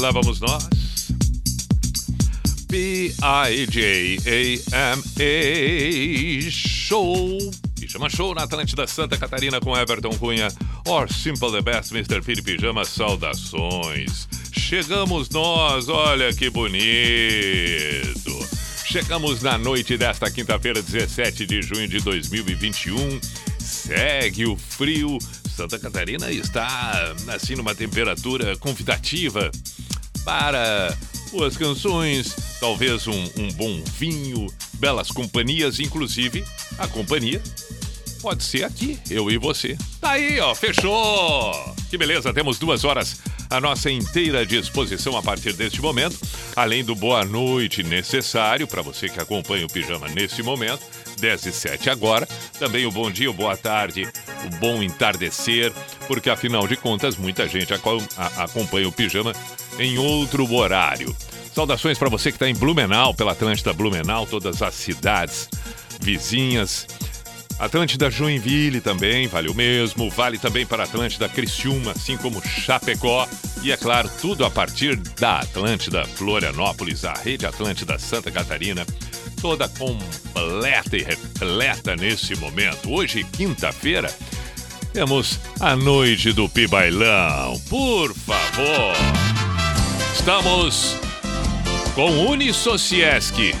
Lá vamos nós. B-I-J-A-M-A Show. Pijama Show na Atlântida Santa Catarina com Everton Cunha. Or Simple the Best, Mr. Philip Pijama. Saudações. Chegamos nós, olha que bonito. Chegamos na noite desta quinta-feira, 17 de junho de 2021. Segue o frio. Santa Catarina está assim numa temperatura convidativa para boas canções, talvez um, um bom vinho, belas companhias, inclusive a companhia pode ser aqui, eu e você. Tá aí, ó, fechou! Que beleza, temos duas horas à nossa inteira disposição a partir deste momento, além do boa noite necessário para você que acompanha o Pijama nesse momento, 10 e 7 agora, também o bom dia, o boa tarde, o bom entardecer, porque afinal de contas muita gente acompanha o Pijama em outro horário. Saudações para você que está em Blumenau, pela Atlântida Blumenau, todas as cidades vizinhas. Atlântida Joinville também, vale o mesmo. Vale também para Atlântida Criciúma, assim como Chapecó. E é claro, tudo a partir da Atlântida Florianópolis, a rede Atlântida Santa Catarina, toda completa e repleta nesse momento. Hoje, quinta-feira, temos a noite do Pibailão. Por favor, estamos com Unisociesc.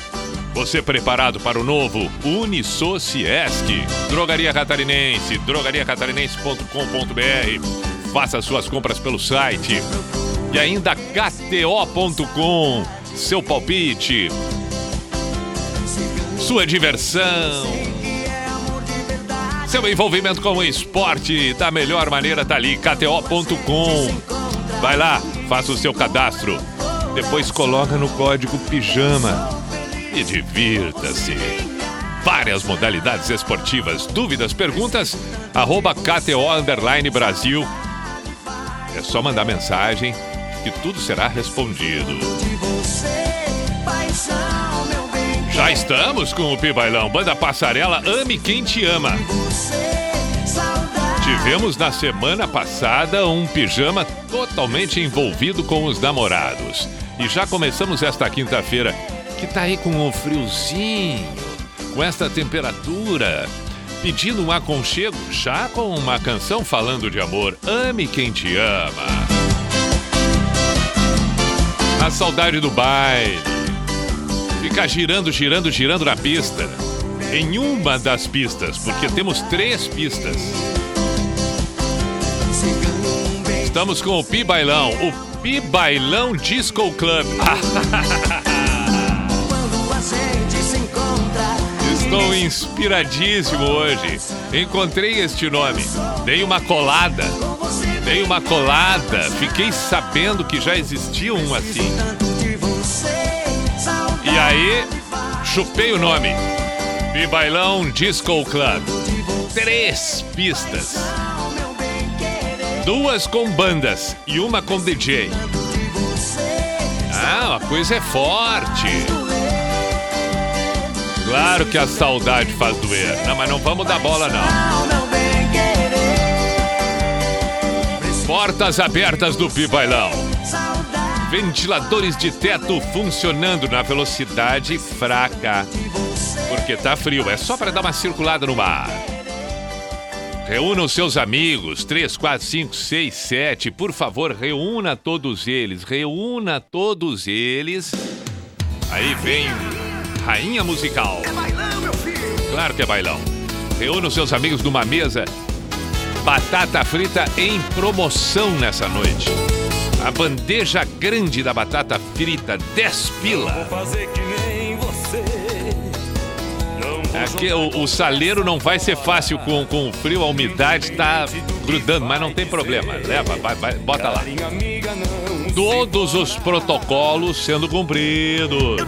Você preparado para o novo Unisociesc? Drogaria Catarinense, drogariacatarinense.com.br. Faça suas compras pelo site. E ainda KTO.com. Seu palpite. Sua diversão. Seu envolvimento com o esporte da melhor maneira tá ali, KTO.com. Vai lá, faça o seu cadastro. Depois coloca no código PIJAMA e divirta-se. Várias modalidades esportivas. Dúvidas, perguntas? Arroba KTO Brasil. É só mandar mensagem que tudo será respondido. Já estamos com o Pibailão. Banda Passarela Ame Quem Te Ama. Tivemos na semana passada um pijama totalmente envolvido com os namorados. E já começamos esta quinta-feira, que tá aí com um friozinho, com esta temperatura, pedindo um aconchego, já com uma canção falando de amor. Ame quem te ama. A saudade do baile. Ficar girando, girando, girando na pista. Em uma das pistas, porque temos três pistas. Estamos com o Pi Bailão, o Pi Bailão Disco Club. Estou inspiradíssimo hoje. Encontrei este nome. Dei uma colada. Dei uma colada. Fiquei sabendo que já existia um assim. E aí, chupei o nome. Pi Bailão Disco Club. Três pistas. Duas com bandas e uma com DJ. Ah, a coisa é forte. Claro que a saudade faz doer. Não, mas não vamos dar bola, não. Portas abertas do Pibailão. Ventiladores de teto funcionando na velocidade fraca. Porque tá frio, é só para dar uma circulada no mar. Reúna os seus amigos, 3, 4, 5, 6, 7. Por favor, reúna todos eles. Reúna todos eles. Aí vem Rainha Musical. Claro que é bailão. Reúna os seus amigos numa mesa. Batata frita em promoção nessa noite. A bandeja grande da batata frita, 10 pila. fazer que nem você. Não É o, o saleiro não vai ser fácil com, com o frio, a umidade tá grudando, mas não tem problema. Leva, vai, vai, bota lá. Todos os protocolos sendo cumpridos.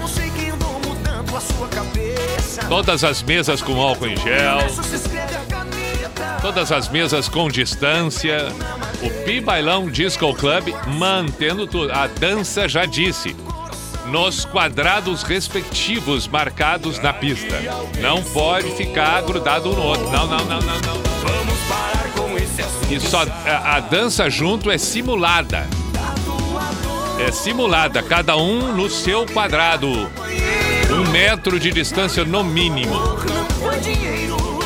Todas as mesas com álcool em gel. Todas as mesas com distância. O Pi Bailão Disco Club mantendo tudo. A dança já disse nos quadrados respectivos marcados na pista. Não pode ficar grudado um no outro. Não, não, não, não, não. Vamos parar com esse assunto. E só a, a dança junto é simulada. É simulada, cada um no seu quadrado. Um metro de distância no mínimo.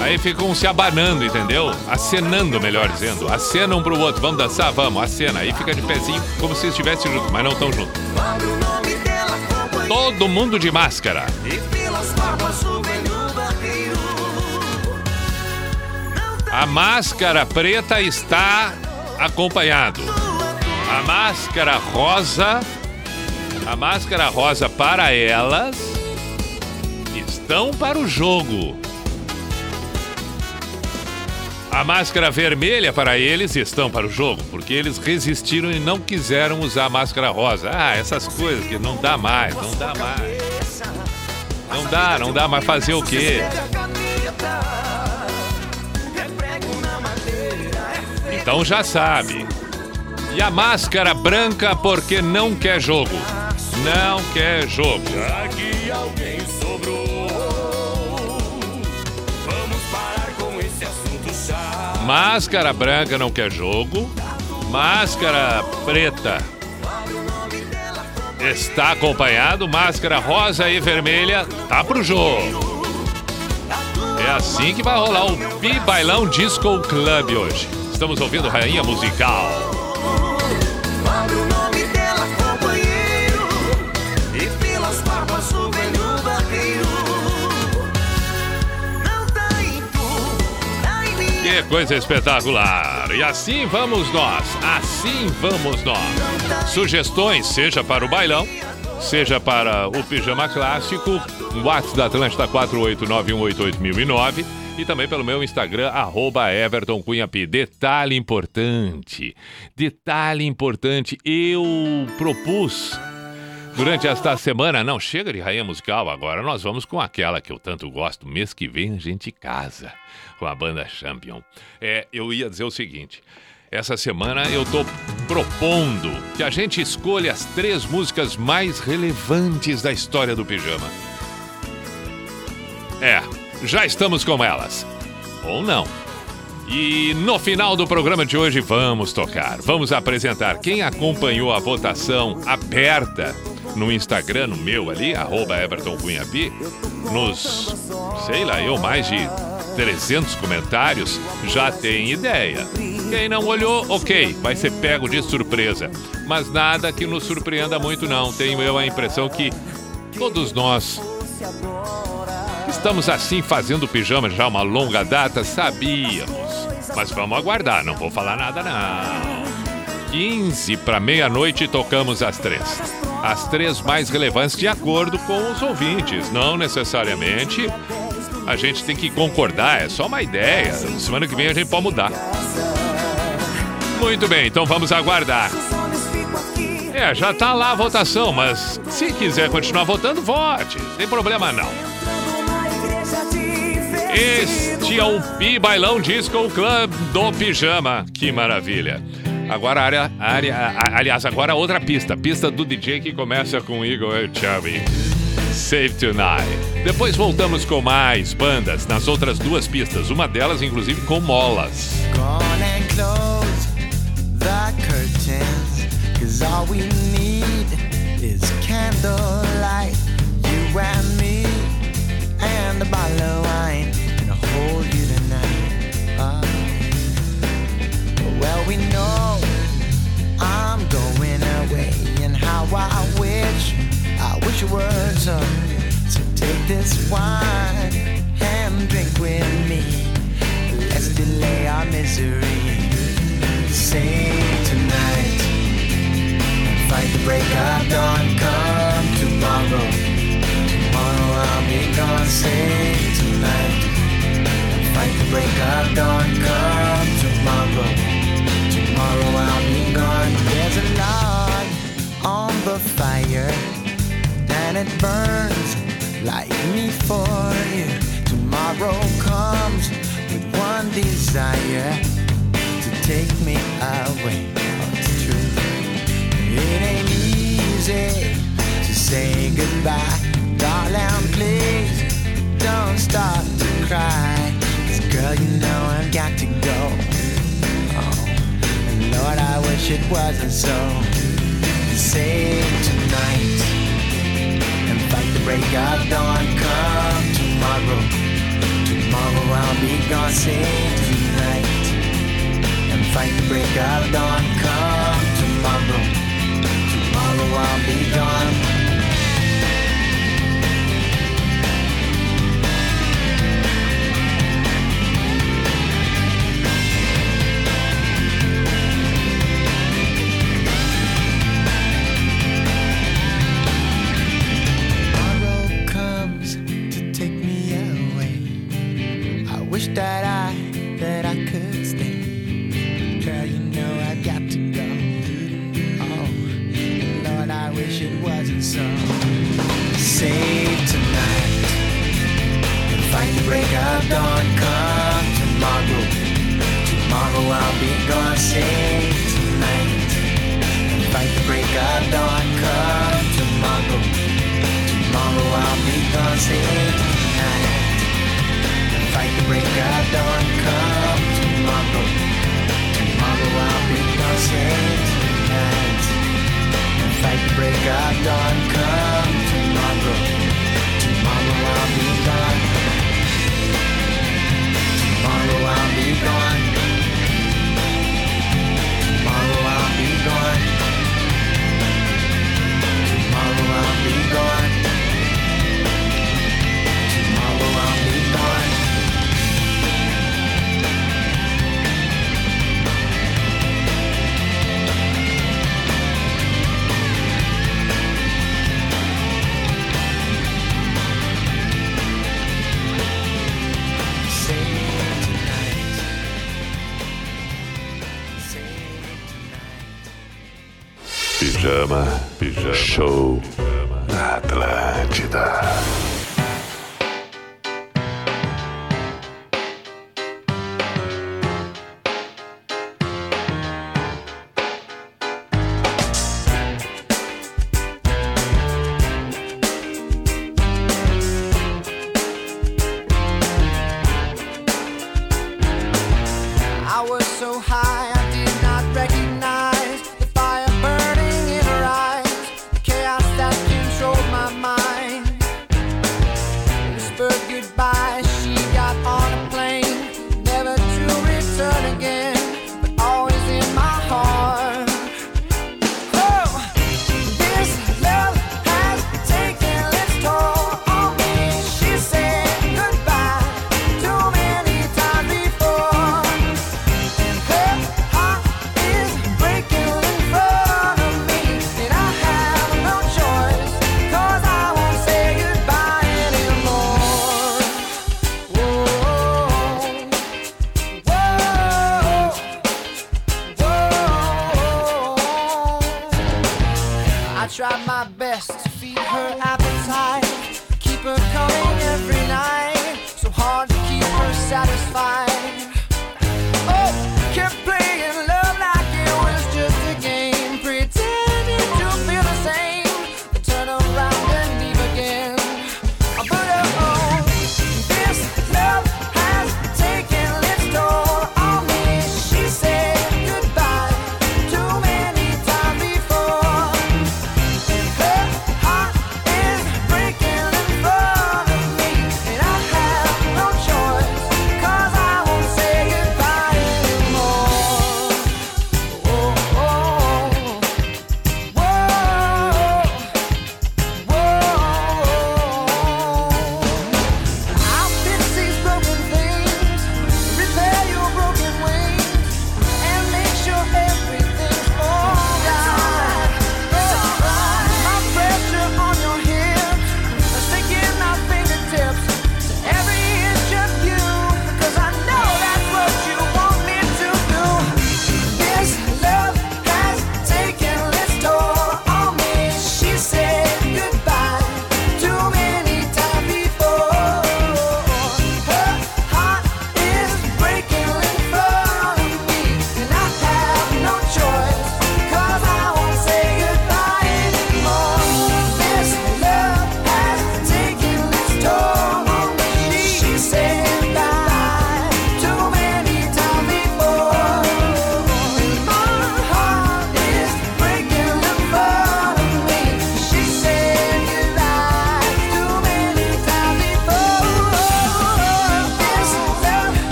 Aí ficam se abanando, entendeu? Acenando, melhor dizendo. Acenam pro outro. Vamos dançar? Vamos, acena. Aí fica de pezinho, como se estivessem juntos, mas não estão juntos. Todo mundo de máscara. A máscara preta está acompanhado. A máscara rosa, a máscara rosa para elas estão para o jogo. A máscara vermelha para eles estão para o jogo, porque eles resistiram e não quiseram usar a máscara rosa. Ah, essas coisas que não dá mais, não dá mais. Não dá, não dá mais fazer o quê? Então já sabe. E a máscara branca porque não quer jogo. Não quer jogo. Aqui alguém Máscara branca não quer jogo. Máscara preta está acompanhado. Máscara rosa e vermelha tá pro jogo. É assim que vai rolar o Pi Bailão Disco Club hoje. Estamos ouvindo Rainha Musical. Coisa espetacular! E assim vamos nós, assim vamos nós. Sugestões, seja para o bailão, seja para o pijama clássico, WhatsApp da Atlântida 489188009 e também pelo meu Instagram, arroba Everton. Detalhe importante, detalhe importante, eu propus durante esta semana, não chega de rainha musical, agora nós vamos com aquela que eu tanto gosto, mês que vem a gente casa com a banda Champion. É, eu ia dizer o seguinte. Essa semana eu tô propondo que a gente escolha as três músicas mais relevantes da história do pijama. É, já estamos com elas. Ou não. E no final do programa de hoje vamos tocar, vamos apresentar quem acompanhou a votação aberta no Instagram, no meu ali, arroba Everton Cunhapi, nos, sei lá, eu mais de 300 comentários, já tem ideia. Quem não olhou, ok, vai ser pego de surpresa. Mas nada que nos surpreenda muito, não. Tenho eu a impressão que todos nós estamos assim fazendo pijama já uma longa data, sabíamos. Mas vamos aguardar, não vou falar nada, não. 15 para meia-noite tocamos as três. As três mais relevantes de acordo com os ouvintes, não necessariamente a gente tem que concordar, é só uma ideia. Semana que vem a gente pode mudar. Muito bem, então vamos aguardar. É, já tá lá a votação, mas se quiser continuar votando, vote. Não tem problema não. Este é o Pi Bailão Disco Club do Pijama. Que maravilha. Agora a área, área, a, aliás, agora outra pista. Pista do DJ que começa com Igor Chubby. Save Tonight. Depois voltamos com mais bandas nas outras duas pistas, uma delas inclusive com molas. all and a bottle of wine, and hold you tonight. Oh. Well, we know I'm going away, and how I wish I wish it were so. So take this wine and drink with me. Let's delay our misery. Sing tonight I'll be gone safe tonight. Fight the break of dawn, come tomorrow. Tomorrow I'll be gone. There's a log on the fire, and it burns like me for you. Tomorrow comes with one desire to take me away. It ain't easy to say goodbye. Darling, please don't start to cry. Cause girl, you know I've got to go. Oh, and Lord, I wish it wasn't so. Save tonight and fight the break of dawn. Come tomorrow. Tomorrow I'll be gone. Save tonight and fight the break of dawn. Come tomorrow. Tomorrow I'll be gone.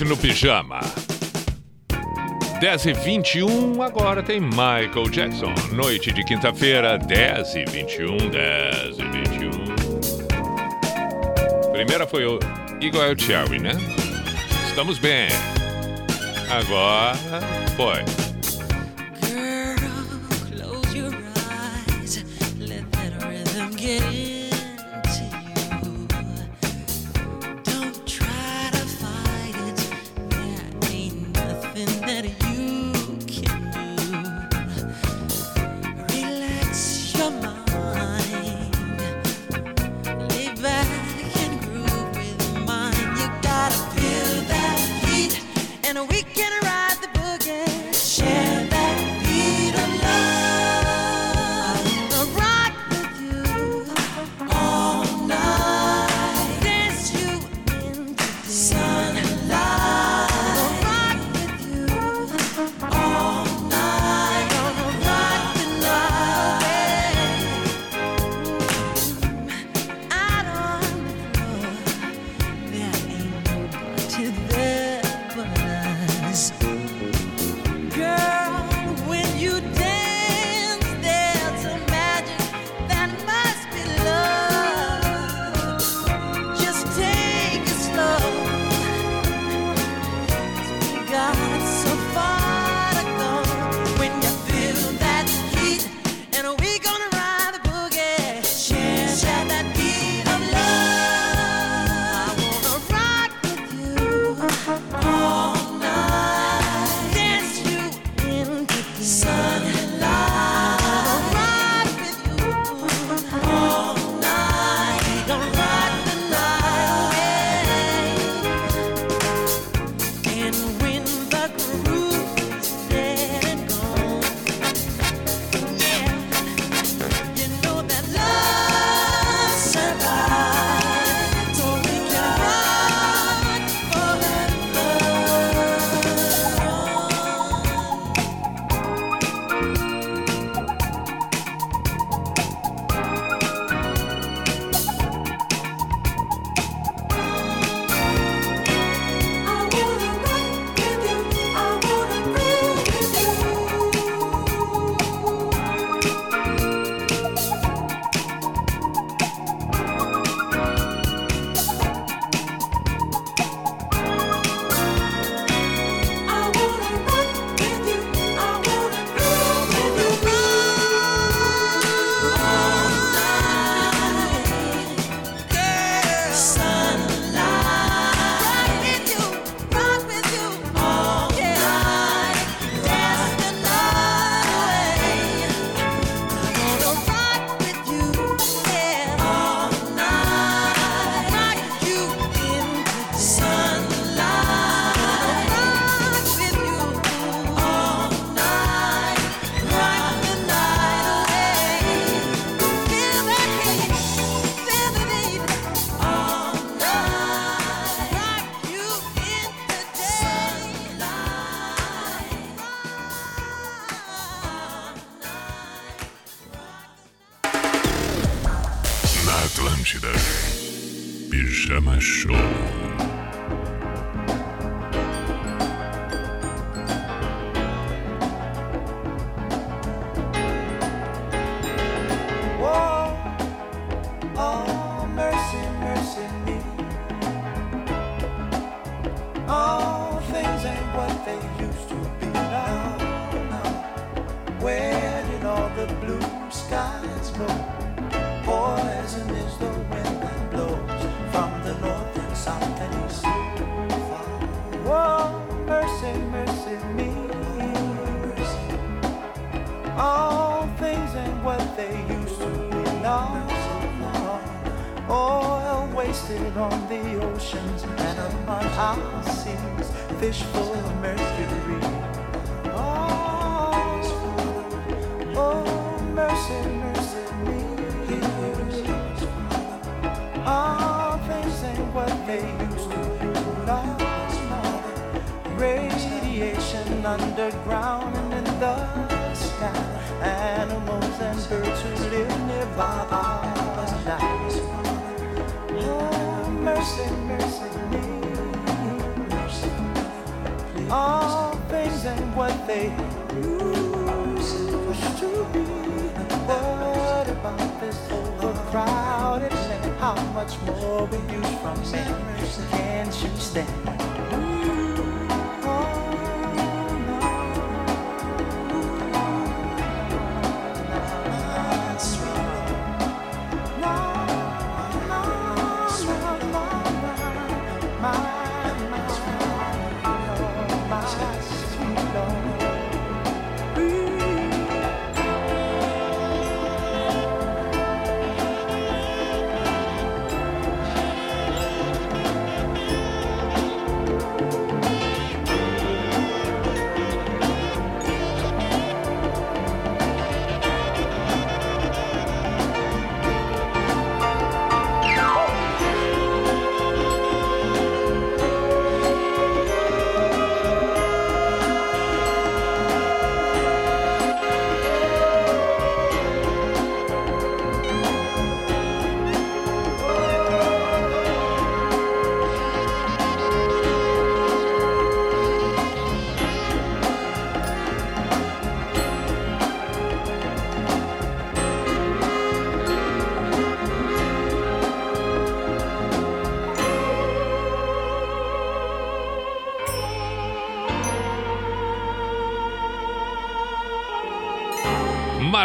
5 no pijama. 10 e 21, agora tem Michael Jackson. Noite de quinta-feira, 10 e 21, 10 e 21. Primeira foi o Eagle Cherry, né? Estamos bem. Agora foi.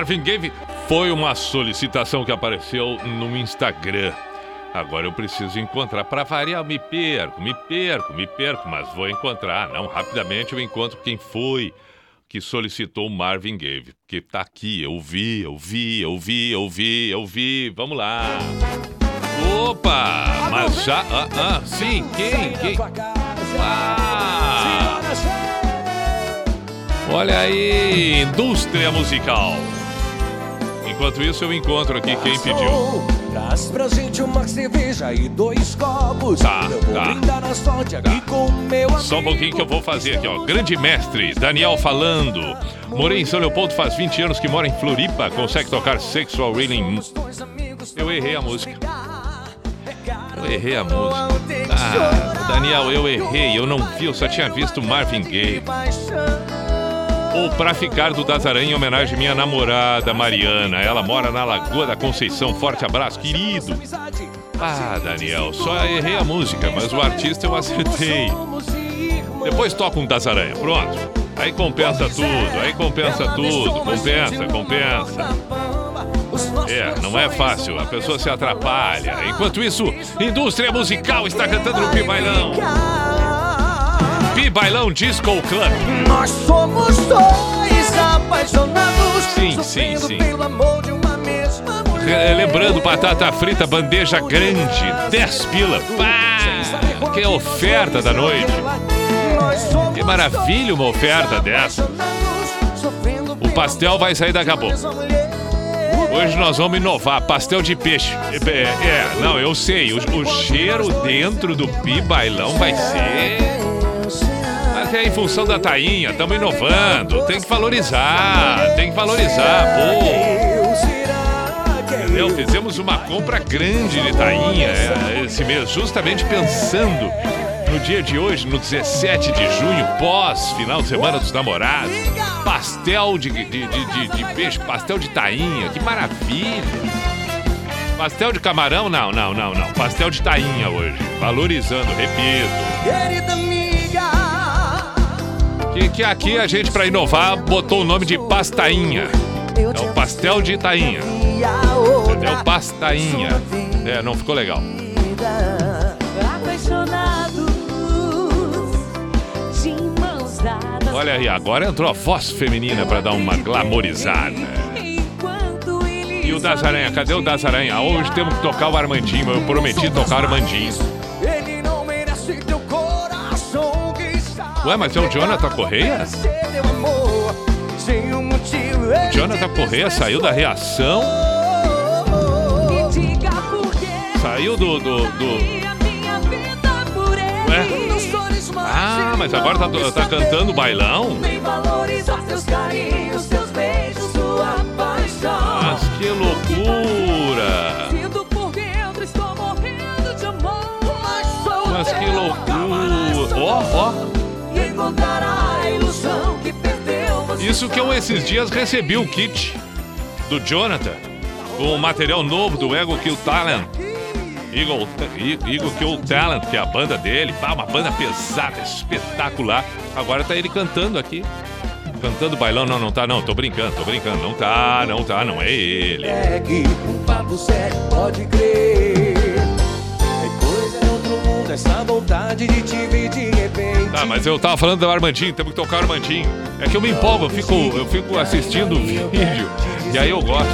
Marvin Gaye foi uma solicitação que apareceu no Instagram. Agora eu preciso encontrar. Para variar, me perco, me perco, me perco, mas vou encontrar. Não, rapidamente eu encontro quem foi que solicitou Marvin Gaye. Porque tá aqui, eu vi, eu vi, eu vi, eu vi, eu vi. Vamos lá. Opa! Mas já. Ah, ah, sim, quem? Quem? Ah! Olha aí, indústria musical. Enquanto isso, eu encontro aqui quem pediu. Traz pra gente uma cerveja e dois copos. Tá, eu vou tá. brindar sorte aqui com meu amigo. Só um pouquinho que eu vou fazer aqui, ó. Grande mestre, Daniel falando. Morei em São Leopoldo faz 20 anos que mora em Floripa. Consegue tocar Sexual Reeling. Eu errei a música. Eu errei a música. Ah, Daniel, eu errei. Eu não vi, eu só tinha visto Marvin Gaye. Ou Pra Ficar do Dazaran em homenagem à minha namorada Mariana. Ela mora na Lagoa da Conceição. Forte abraço, querido. Ah, Daniel, só errei a música, mas o artista eu acertei. Depois toca um das aranha, pronto. Aí compensa tudo, aí compensa tudo, compensa, compensa. É, não é fácil, a pessoa se atrapalha. Enquanto isso, indústria musical está cantando no Pibailão. Pibailão Disco Club. Nós somos dois apaixonados. Sim, sim, sim. pelo amor de uma mesma mulher. É, Lembrando, batata frita, bandeja grande, 10 pila. Pá, que oferta da noite. Que maravilha uma oferta dessa. O pastel vai sair daqui a pouco. Hoje nós vamos inovar, pastel de peixe. É, é, não, eu sei, o, o cheiro dentro do pi bailão vai ser. É em função da tainha, estamos inovando. Tem que valorizar, tem que valorizar, pô. Entendeu? Fizemos uma compra grande de tainha é, esse mês, justamente pensando no dia de hoje, no 17 de junho, pós final de semana dos namorados. Pastel de, de, de- de peixe, pastel de tainha, que maravilha! Pastel de camarão? Não, não, não, não. Pastel de tainha hoje. Valorizando, repito. Amiga, Que, aqui a gente, pra inovar, botou o nome de pastainha. É o pastel de tainha. Entendeu? Pastainha. É, não ficou legal. Olha aí, agora entrou a voz feminina pra dar uma glamorizada. E o Das Aranha? Cadê o Das Aranha? Hoje temos que tocar o Armandinho. Eu prometi tocar o Armandinho. Ué, mas é o Jonathan Correia? ele Jonathan Correia saiu da reação, saiu do. do, do-. Ué? Ah, mas agora tá, tá cantando bailão? Mas que loucura! Mas que loucura! Ó, ó! Encontrar a ilusão que perdeu. Você Isso que eu esses dias recebi o kit do Jonathan com o material novo do Ego Kill Talent. Eagle, Eagle Kill Talent, que é a banda dele, pá, uma banda pesada, espetacular. Agora tá ele cantando aqui. Cantando bailão, não, não tá, não, tô brincando, tô brincando, não tá, não tá, não é ele. Segue papo sério, pode crer. É coisa em outro mundo, essa vontade de te ver de. Tá, mas eu tava falando do Armandinho, temos que tocar o Armandinho. É que eu me empolgo, eu fico, eu fico assistindo o vídeo e aí eu gosto.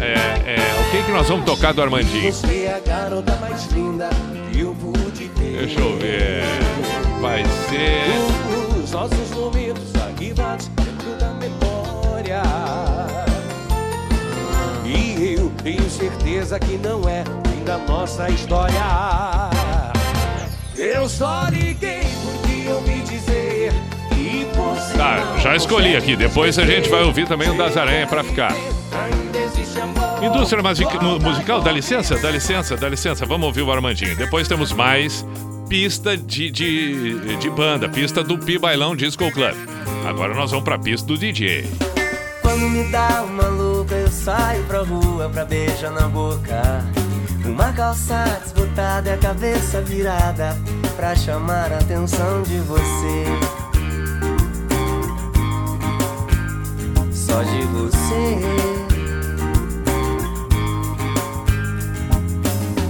É, é, o que que nós vamos tocar do Armandinho? Você é a garota mais linda que eu pude ter. Deixa eu ver. Vai ser. Os nossos momentos arquivados dentro da memória. E eu tenho certeza que não é fim da nossa história. Eu só liguei porque eu me dizer que você. Tá, já escolhi aqui. Depois a gente vai ouvir também o das Aranha pra ficar. Indústria music- mu- musical, dá licença, dá licença, dá licença. Vamos ouvir o Armandinho. Depois temos mais pista de, de, de banda, pista do Pi Bailão Disco Club. Agora nós vamos pra pista do DJ. Quando me dá uma louca, eu saio pra rua pra beijar na boca. Uma calça desbotada e a cabeça virada pra chamar a atenção de você. Só de você.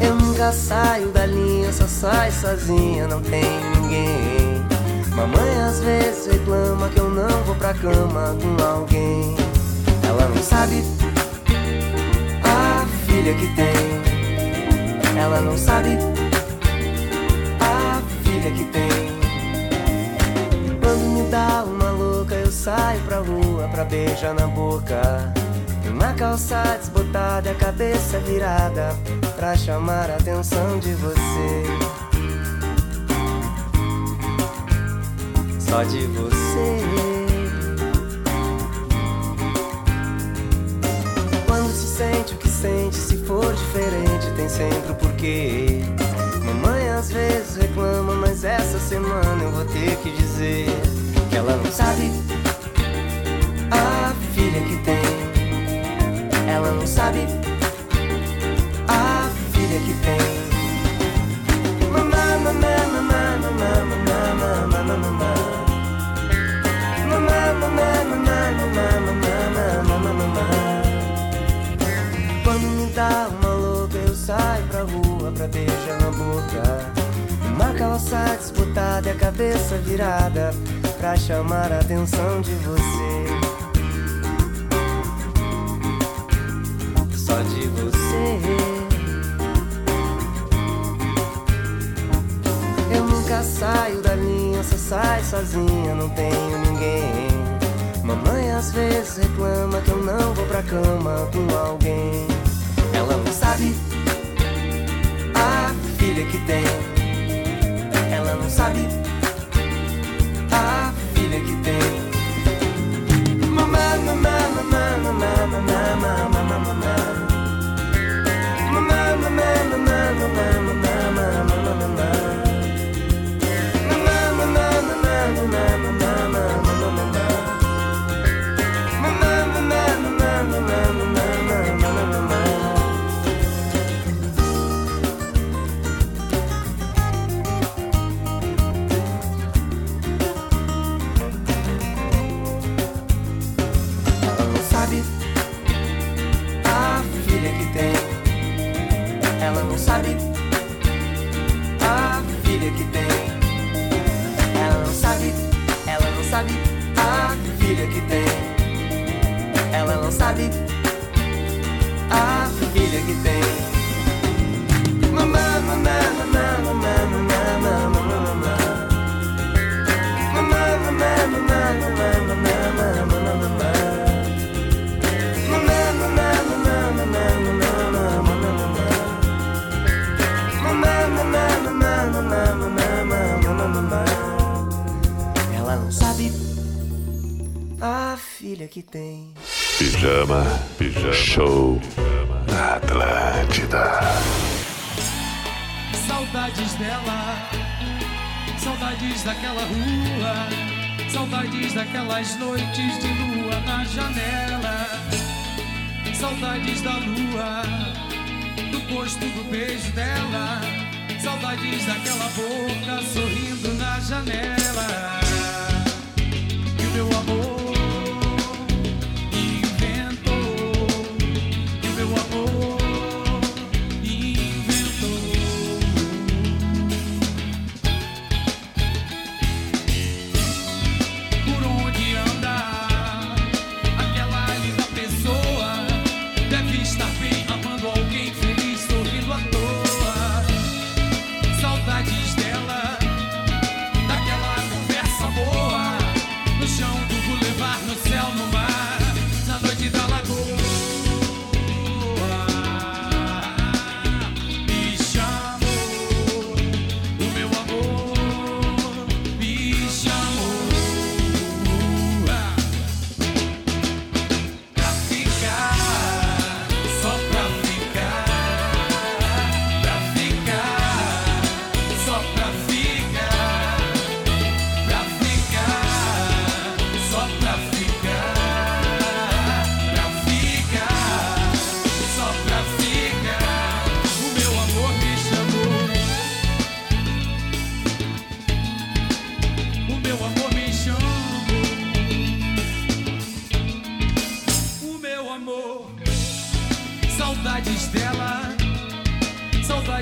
Eu nunca saio da linha, só saio sozinha, não tem ninguém. Mamãe às vezes reclama que eu não vou pra cama com alguém. Ela não sabe a filha que tem. Ela não sabe a filha que tem. Quando me dá uma louca, eu saio pra rua pra beijar na boca. Uma calça desbotada e a cabeça virada pra chamar a atenção de você. Só de você. Quando se sente o que sente, se for diferente, tem sempre o porquê. Mamãe às vezes reclama, mas essa semana eu vou ter que dizer que ela não sabe a filha que tem. Ela não sabe a filha que tem. Mamá, mamá, mamá, mamá, pra rua pra beijar na boca. Uma calça disputada e a cabeça virada pra chamar a atenção de você. Só de você. Eu nunca saio da linha, só saio sozinha, não tenho ninguém. Mamãe às vezes reclama que eu não vou pra cama com alguém. Ela não sabe filha que tem. Ela não sabe a filha que tem. Pijama, pijama. Show na Atlântida. Saudades dela, Saudades daquela rua, saudades daquelas noites de lua na janela. Saudades da lua, do gosto do beijo dela. Saudades daquela boca sorrindo na janela. E o meu amor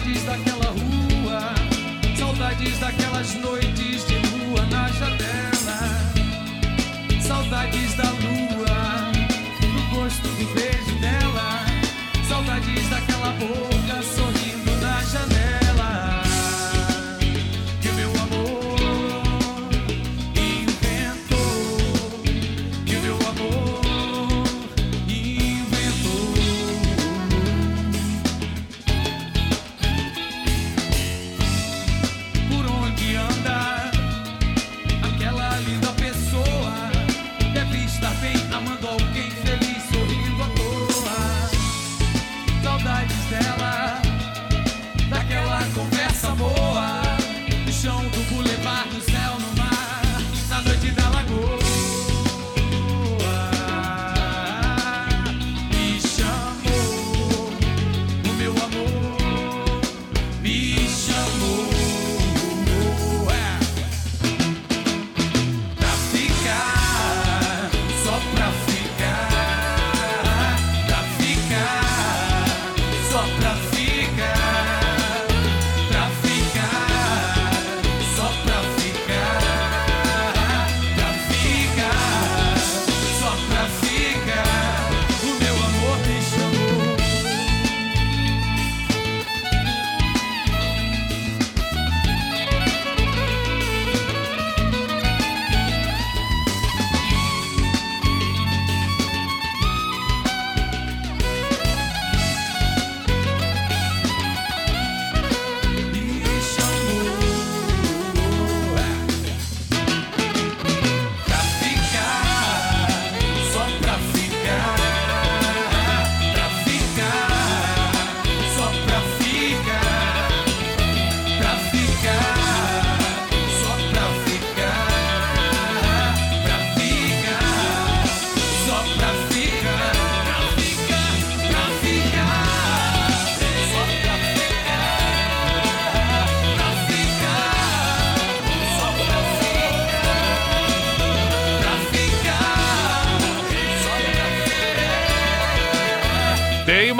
saudades daquela rua, saudades daquelas noites de lua na janela, saudades da lua, do gosto do beijo dela, saudades daquela boca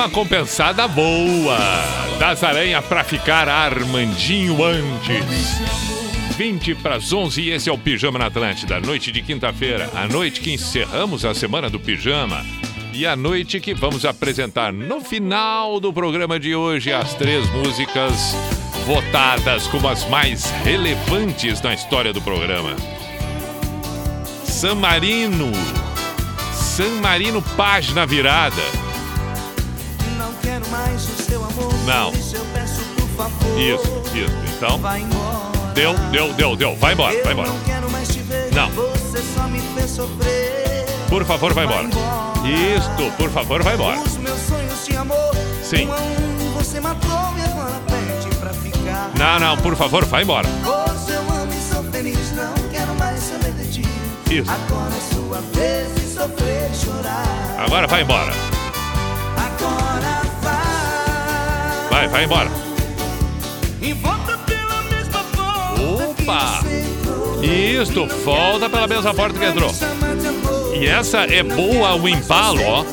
uma compensada boa. Das Aranha pra ficar Armandinho antes. 20 para as 11 e esse é o Pijama na Atlântida. Noite de quinta-feira, a noite que encerramos a semana do Pijama. E a noite que vamos apresentar no final do programa de hoje as três músicas votadas como as mais relevantes na história do programa. San Marino. San Marino, página virada. Não quero mais o seu amor. Não. por isso eu peço, por favor. Isso, isso. Então, Vai embora. deu, deu, deu, deu. Vai embora, vai embora. não. Por favor, vai embora. Isto, por favor, vai embora. Sim. Agora. Não, não, por favor, vai embora. Hoje eu amo e vai. Vai, embora. E. Opa! Isto, volta pela mesma porta que entrou. E essa é boa o embalo, ó.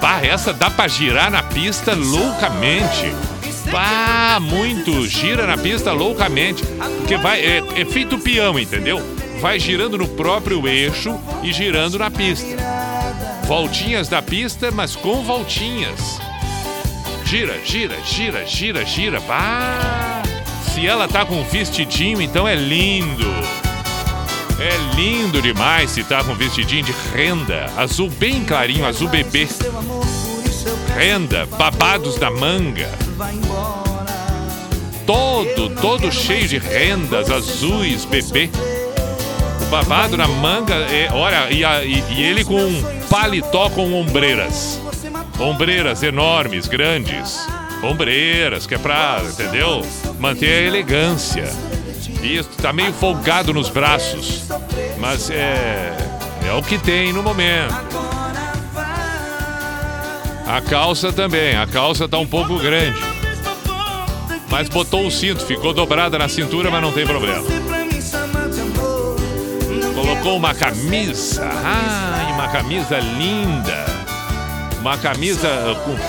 Bah, essa dá pra girar na pista loucamente. Bah, muito. Gira na pista loucamente. Porque vai. É, é feito peão, entendeu? Vai girando no próprio eixo e girando na pista. Voltinhas da pista, mas com voltinhas. Gira, gira, gira, gira, gira. Bah! Se ela tá com vestidinho, então é lindo. É lindo demais se tá com vestidinho de renda. Azul bem clarinho, azul bebê. Renda, babados na manga. Todo, todo cheio de rendas azuis, bebê. O babado na manga, é, olha, e, a- e- e ele com um paletó com ombreiras. Ombreiras enormes, grandes. Ombreiras, que é pra, entendeu? Manter a elegância. Isso, tá meio folgado nos braços. Mas é. É o que tem no momento. A calça também. A calça tá um pouco grande. Mas botou o cinto, ficou dobrada na cintura, mas não tem problema. Colocou uma camisa. Ai, uma camisa linda. Uma camisa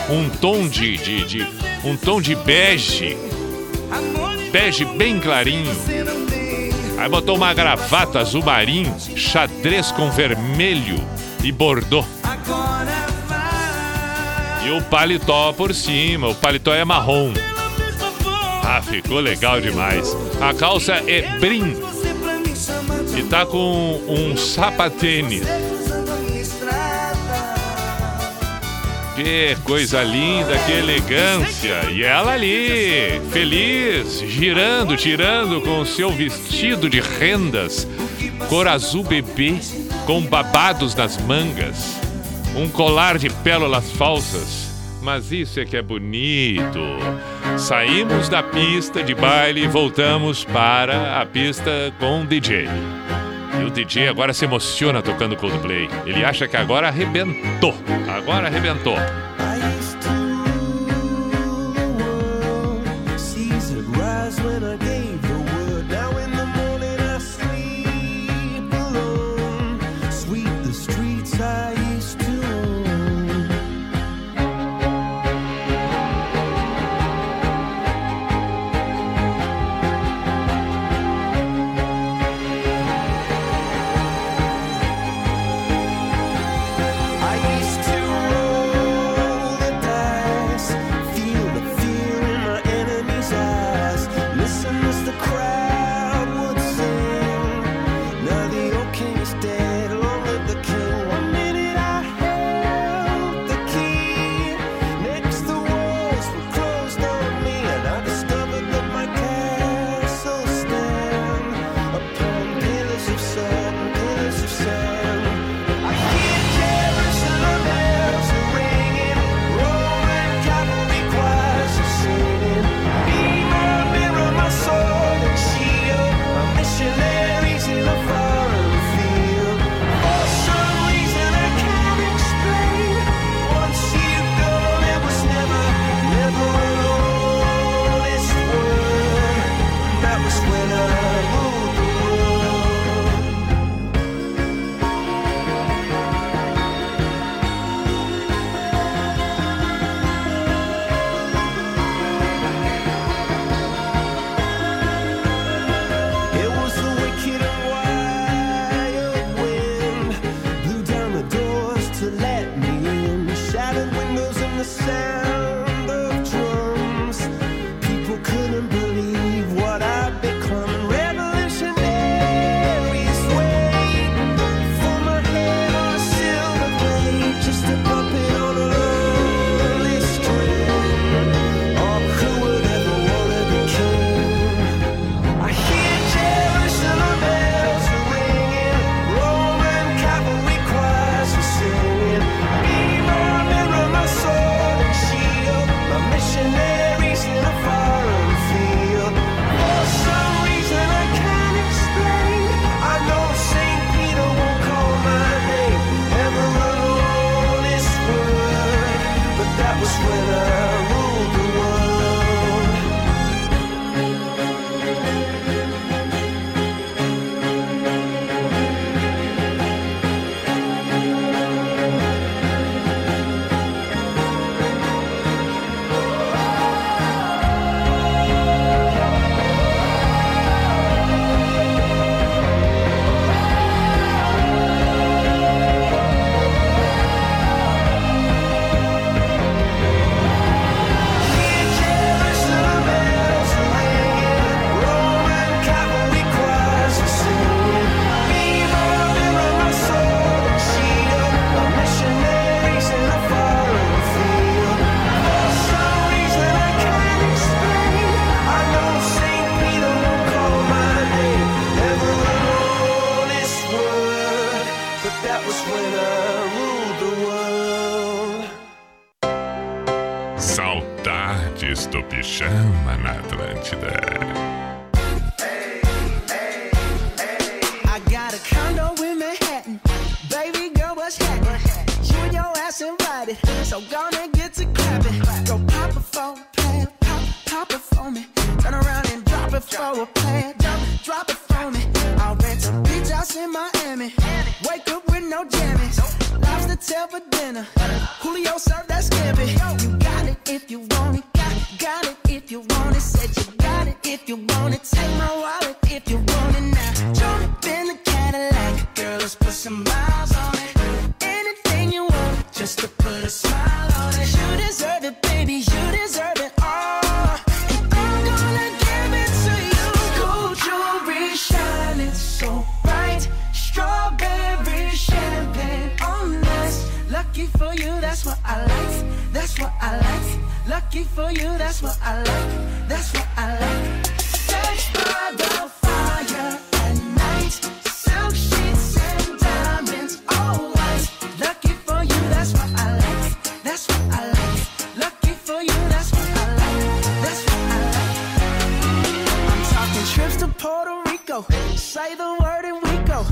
com um tom de, de, de- um tom de bege, bege bem clarinho. Aí botou uma gravata azul marinho, xadrez com vermelho e bordô. E o paletó por cima, o paletó é marrom. Ah, ficou legal demais. A calça é brim e tá com um sapatênis. Que coisa linda, que elegância. E ela ali, feliz, girando, tirando com o seu vestido de rendas, cor azul bebê, com babados nas mangas, um colar de pérolas falsas. Mas isso é que é bonito. Saímos da pista de baile e voltamos para a pista com o DJ. E o DJ agora se emociona tocando Coldplay. Ele acha que agora arrebentou. Agora arrebentou. Rico. Say the word and we go.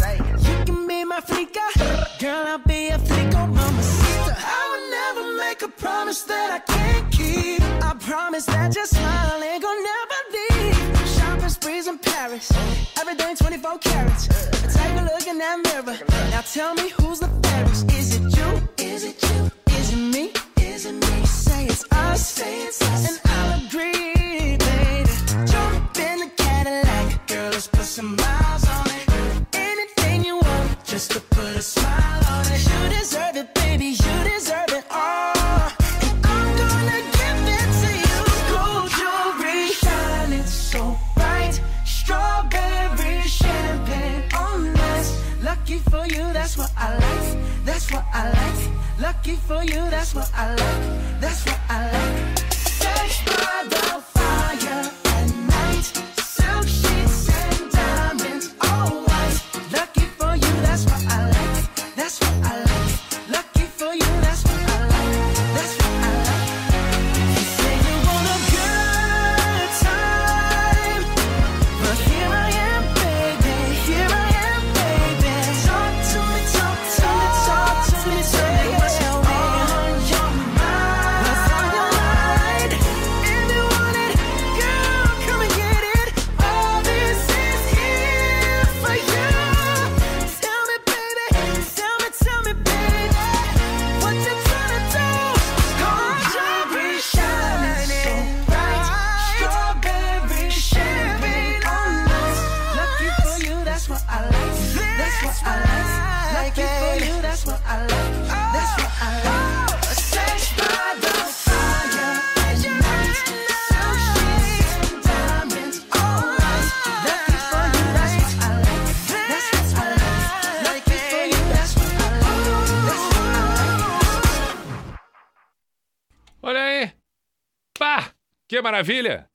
You can be my freaka, Girl, I'll be a freako, mama sister. I will never make a promise that I can't keep. I promise that your smile ain't gonna never leave. Shopping sprees in Paris. Everything 24 carats. Take a look in that mirror. Now tell me who's the I like maravilha!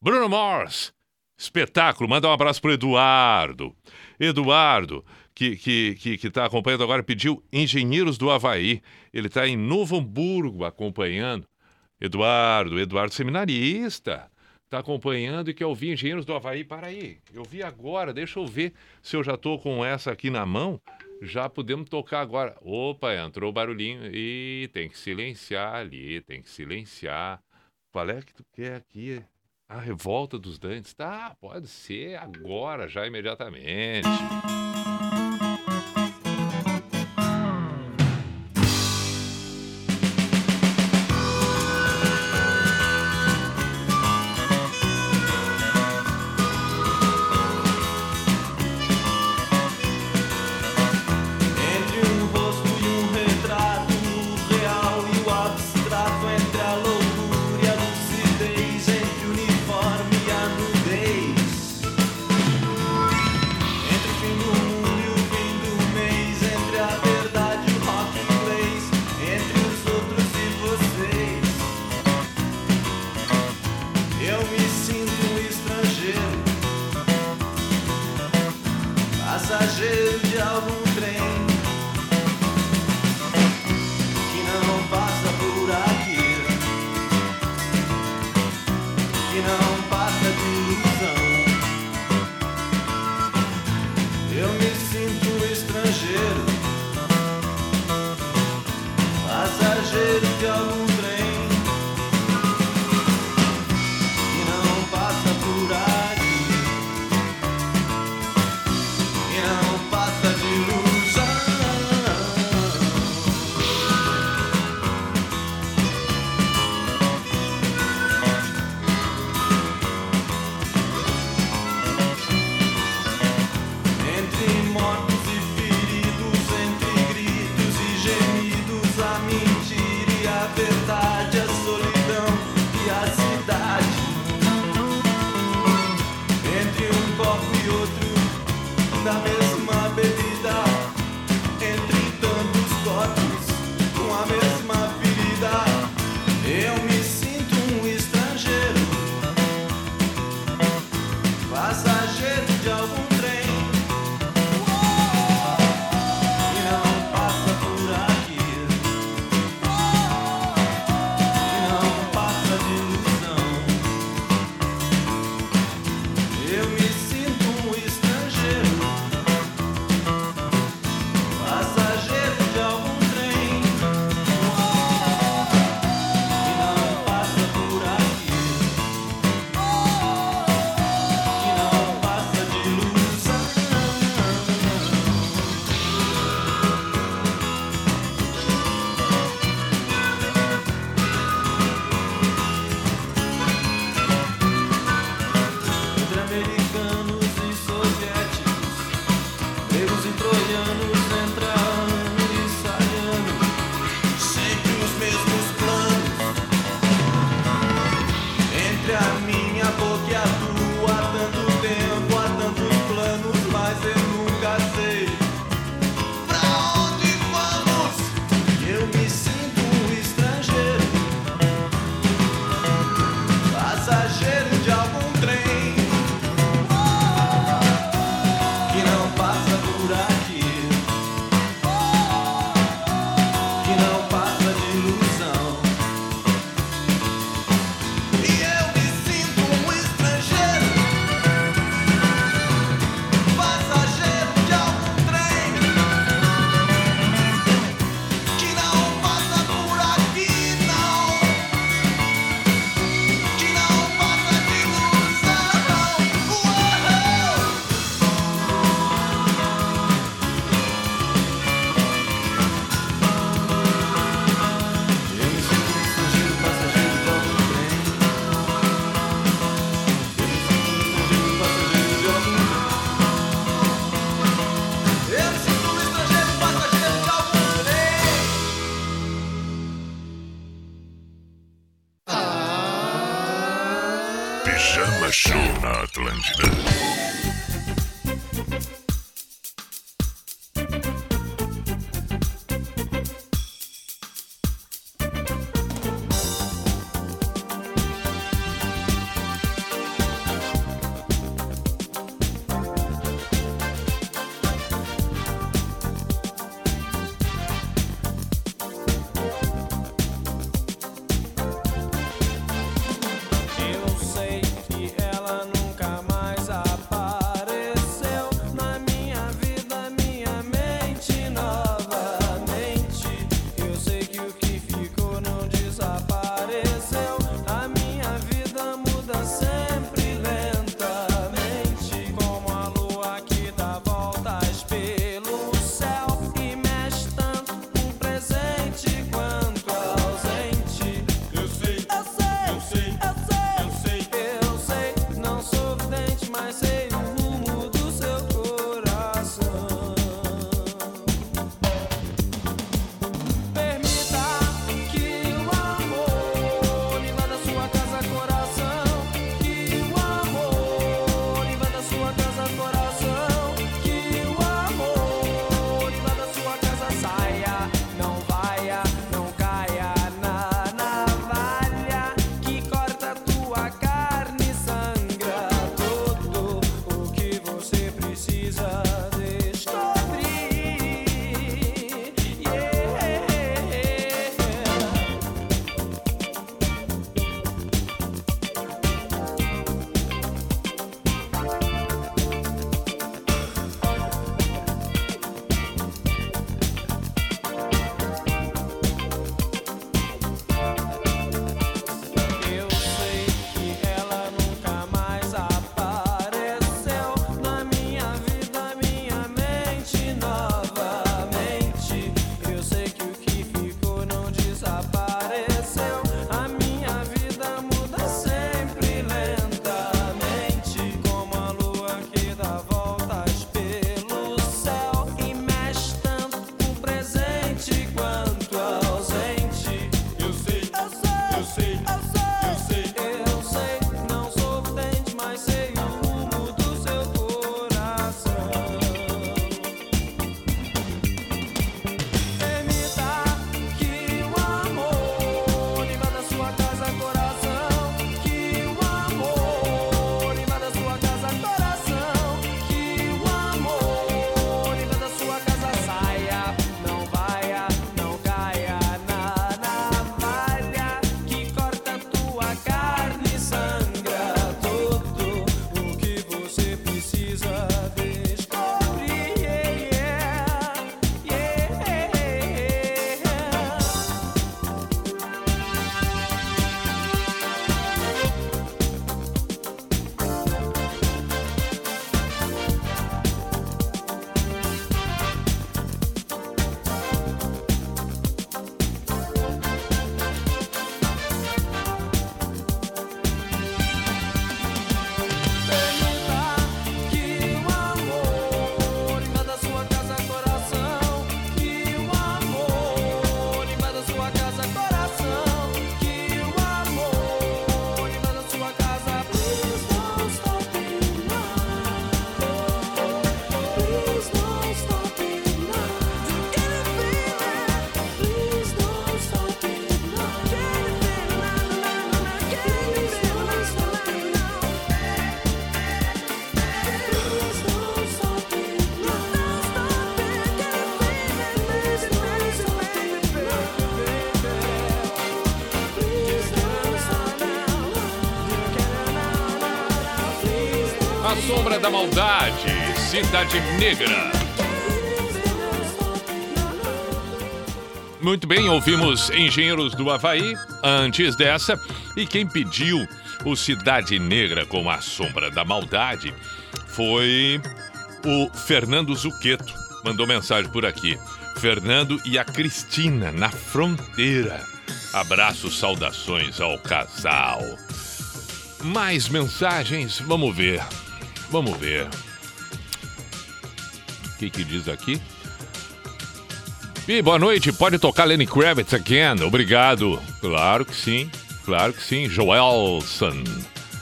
Bruno Mars, espetáculo. Manda um abraço pro Eduardo. Eduardo, que que que está acompanhando agora, pediu Engenheiros do Havaí. Ele está em Novo Hamburgo acompanhando. Eduardo, Eduardo seminarista, está acompanhando e quer ouvir Engenheiros do Havaí. Para aí, eu vi agora, deixa eu ver se eu já estou com essa aqui na mão. Já podemos tocar agora. Opa, entrou o barulhinho. E tem que silenciar ali, tem que silenciar qual é que tu quer aqui? A revolta dos Dantes? Tá, pode ser agora, já imediatamente. passageiro de algum trem. Maldade, Cidade Negra. Muito bem, ouvimos Engenheiros do Havaí antes dessa. E quem pediu o Cidade Negra com a Sombra da Maldade foi o Fernando Zuqueto. Mandou mensagem por aqui. Fernando e a Cristina, na fronteira. Abraços, saudações ao casal. Mais mensagens, vamos ver. Vamos ver. O que, que diz aqui? E boa noite, pode tocar Lenny Kravitz again? Obrigado. Claro que sim, claro que sim. Joelson.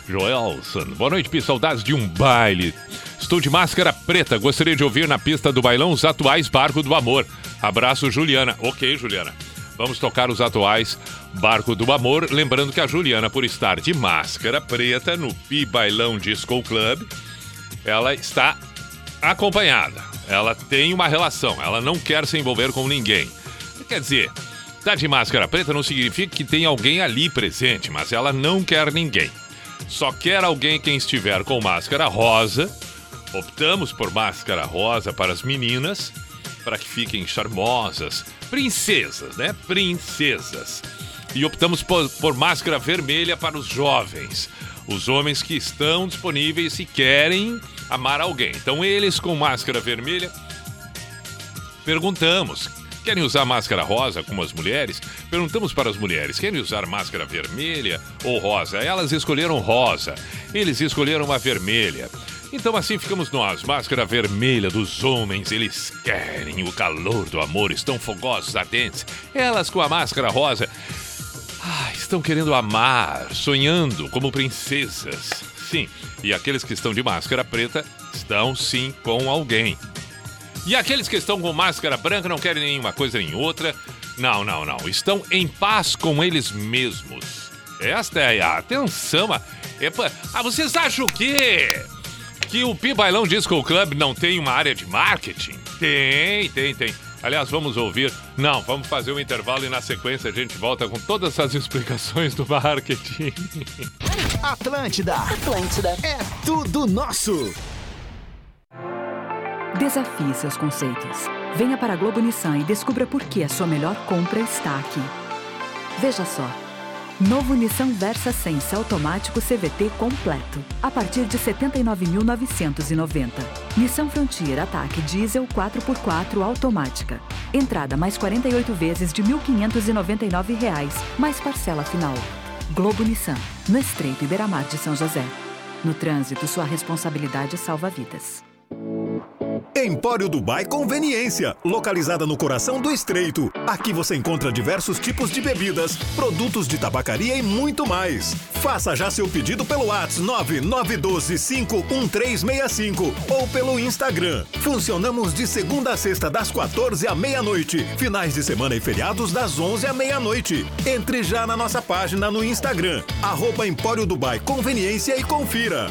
Joelson. Boa noite, Pi. Saudades de um baile. Estou de máscara preta. Gostaria de ouvir na pista do bailão os atuais Barco do Amor. Abraço, Juliana. Ok, Juliana. Vamos tocar os atuais Barco do Amor. Lembrando que a Juliana, por estar de máscara preta no Pi Bailão Disco Club, ela está acompanhada. Ela tem uma relação. Ela não quer se envolver com ninguém. Quer dizer, tá de máscara preta não significa que tem alguém ali presente, mas ela não quer ninguém. Só quer alguém quem estiver com máscara rosa. Optamos por máscara rosa para as meninas, para que fiquem charmosas, princesas, né? Princesas. E optamos por, por máscara vermelha para os jovens, os homens que estão disponíveis e querem amar alguém. Então, eles com máscara vermelha, perguntamos: querem usar máscara rosa como as mulheres? Perguntamos para as mulheres: querem usar máscara vermelha ou rosa? Elas escolheram rosa, eles escolheram a vermelha. Então assim ficamos nós, máscara vermelha dos homens, eles querem o calor do amor, estão fogosos, ardentes. Elas com a máscara rosa, ah, estão querendo amar, sonhando como princesas. Sim, e aqueles que estão de máscara preta estão sim com alguém. E aqueles que estão com máscara branca não querem nenhuma coisa nem outra. Não, não, não. Estão em paz com eles mesmos. Esta é a atenção. Epa, ah, vocês acham que que o Pi Bailão Disco Club não tem uma área de marketing? Tem, tem, tem. Aliás, vamos ouvir. Não, vamos fazer um intervalo e na sequência a gente volta com todas as explicações do marketing. Atlântida. Atlântida. É tudo nosso. Desafie seus conceitos. Venha para a Globo Nissan e descubra por que a sua melhor compra está aqui. Veja só. Novo Nissan Versa Sense automático CVT completo, a partir de R$ 79.990. Nissan Frontier Ataque Diesel 4x4 automática. Entrada mais 48 vezes de 1.599 reais, mais parcela final. Globo Nissan, no Estreito Iberamar de São José. No trânsito, sua responsabilidade salva vidas. Empório Dubai Conveniência, localizada no coração do Estreito. Aqui você encontra diversos tipos de bebidas, produtos de tabacaria e muito mais. Faça já seu pedido pelo WhatsApp 992051365 ou pelo Instagram. Funcionamos de segunda a sexta das 14 à meia-noite, finais de semana e feriados das 11 à meia-noite. Entre já na nossa página no Instagram, arroba Empório Dubai Conveniência e confira.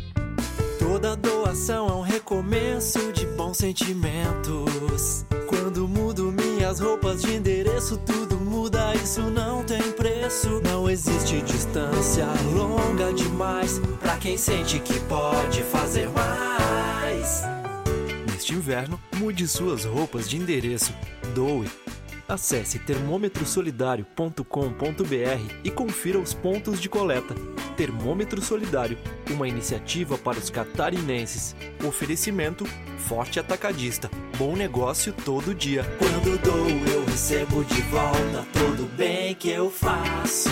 Toda doação é um recomeço de bons sentimentos. Quando mudo minhas roupas de endereço, tudo muda, isso não tem preço. Não existe distância longa demais pra quem sente que pode fazer mais. Neste inverno, mude suas roupas de endereço. Doe. Acesse termômetrosolidario.com.br e confira os pontos de coleta. Termômetro Solidário, uma iniciativa para os catarinenses. Oferecimento Forte Atacadista. Bom negócio todo dia. Quando dou, eu recebo de volta todo bem que eu faço.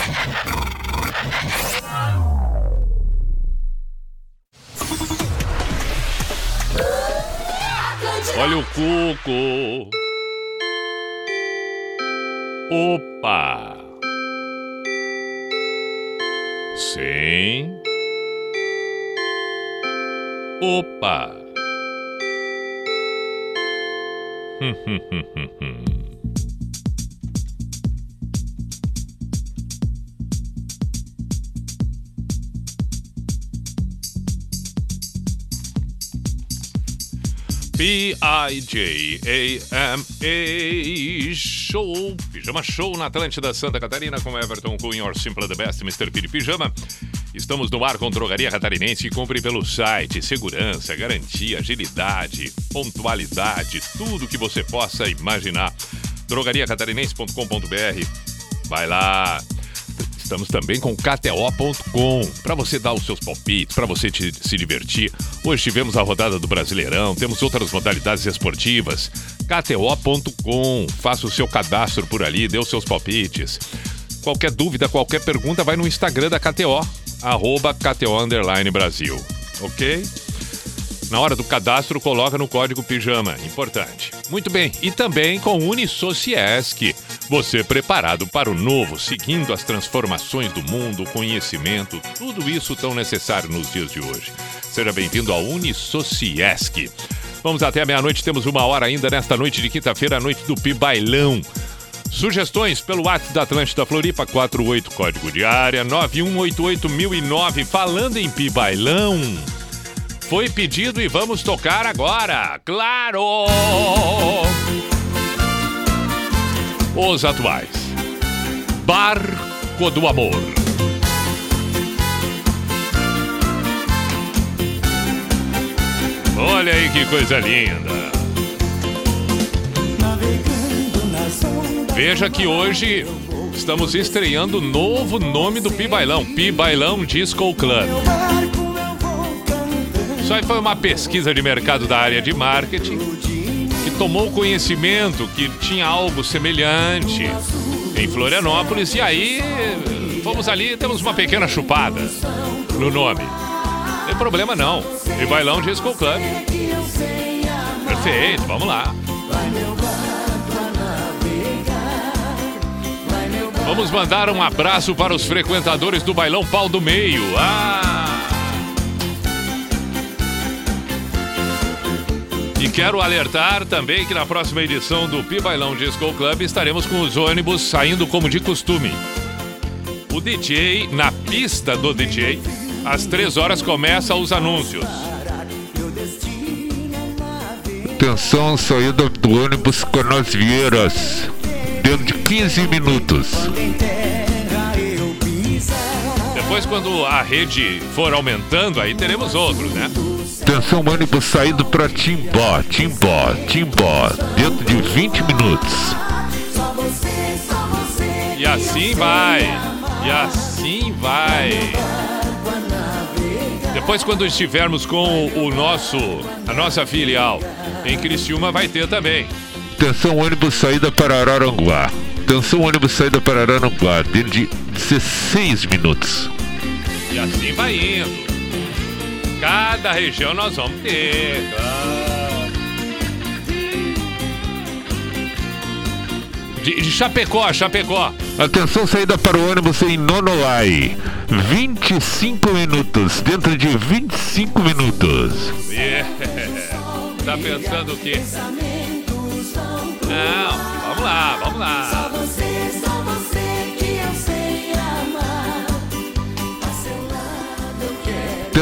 Olha o cuco. Opa. Sim. Opa. Hum, hum, hum, hum, hum. P-I-J-A-M-A Show, Pijama Show na Atlântida Santa Catarina com Everton Cunha, Or Simple the Best, Mr. Piri Pijama. Estamos no ar com Drogaria Catarinense compre pelo site. Segurança, garantia, agilidade, pontualidade, tudo que você possa imaginar. drogariacatarinense.com.br Vai lá. Estamos também com KTO.com para você dar os seus palpites, para você te, se divertir. Hoje tivemos a rodada do Brasileirão, temos outras modalidades esportivas. KTO.com, faça o seu cadastro por ali, dê os seus palpites. Qualquer dúvida, qualquer pergunta, vai no Instagram da KTO, arroba KTO Brasil. Ok? Na hora do cadastro, coloca no código PIJAMA. Importante. Muito bem. E também com Unisociesc. Você preparado para o novo, seguindo as transformações do mundo, conhecimento, tudo isso tão necessário nos dias de hoje. Seja bem-vindo ao Unisociesc. Vamos até a meia-noite, temos uma hora ainda nesta noite de quinta-feira, a noite do Pi Bailão. Sugestões pelo WhatsApp da Atlântida Floripa, 48 código de área 9188009. Falando em Pi Bailão, foi pedido e vamos tocar agora. Claro! Os atuais. Barco do Amor. Olha aí que coisa linda. Veja que hoje estamos estreando o novo nome do Pi Bailão, Pi Bailão Disco Club. Isso aí foi uma pesquisa de mercado da área de marketing que tomou conhecimento que tinha algo semelhante em Florianópolis e aí fomos ali e temos uma pequena chupada no nome. Não tem problema não. Pi Bailão Disco Club. Perfeito, vamos lá. Vamos mandar um abraço para os frequentadores do Bailão Pau do Meio. Ah! E quero alertar também que na próxima edição do Pi Bailão Disco Club estaremos com os ônibus saindo como de costume. O DJ, na pista do DJ, às três horas começa os anúncios. Atenção, saída do ônibus Canasvieiras. Dentro de 15 minutos. Depois, quando a rede for aumentando, aí teremos outro, né? Atenção, ônibus saindo para Timbó, Timbó, Timbó, dentro de 20 minutos. E assim vai. E assim vai. Depois, quando estivermos com o nosso, a nossa filial em Criciúma, vai ter também. Atenção, ônibus saída para Araranguá. Atenção, ônibus saída para Araranguá, dentro de 16 minutos. E assim vai indo. Cada região nós vamos ter. De, de Chapecó, Chapecó. Atenção, saída para o ônibus em Nonolai. 25 minutos, dentro de 25 minutos. Yeah. Tá pensando o quê? Não, vamos lá, vamos lá.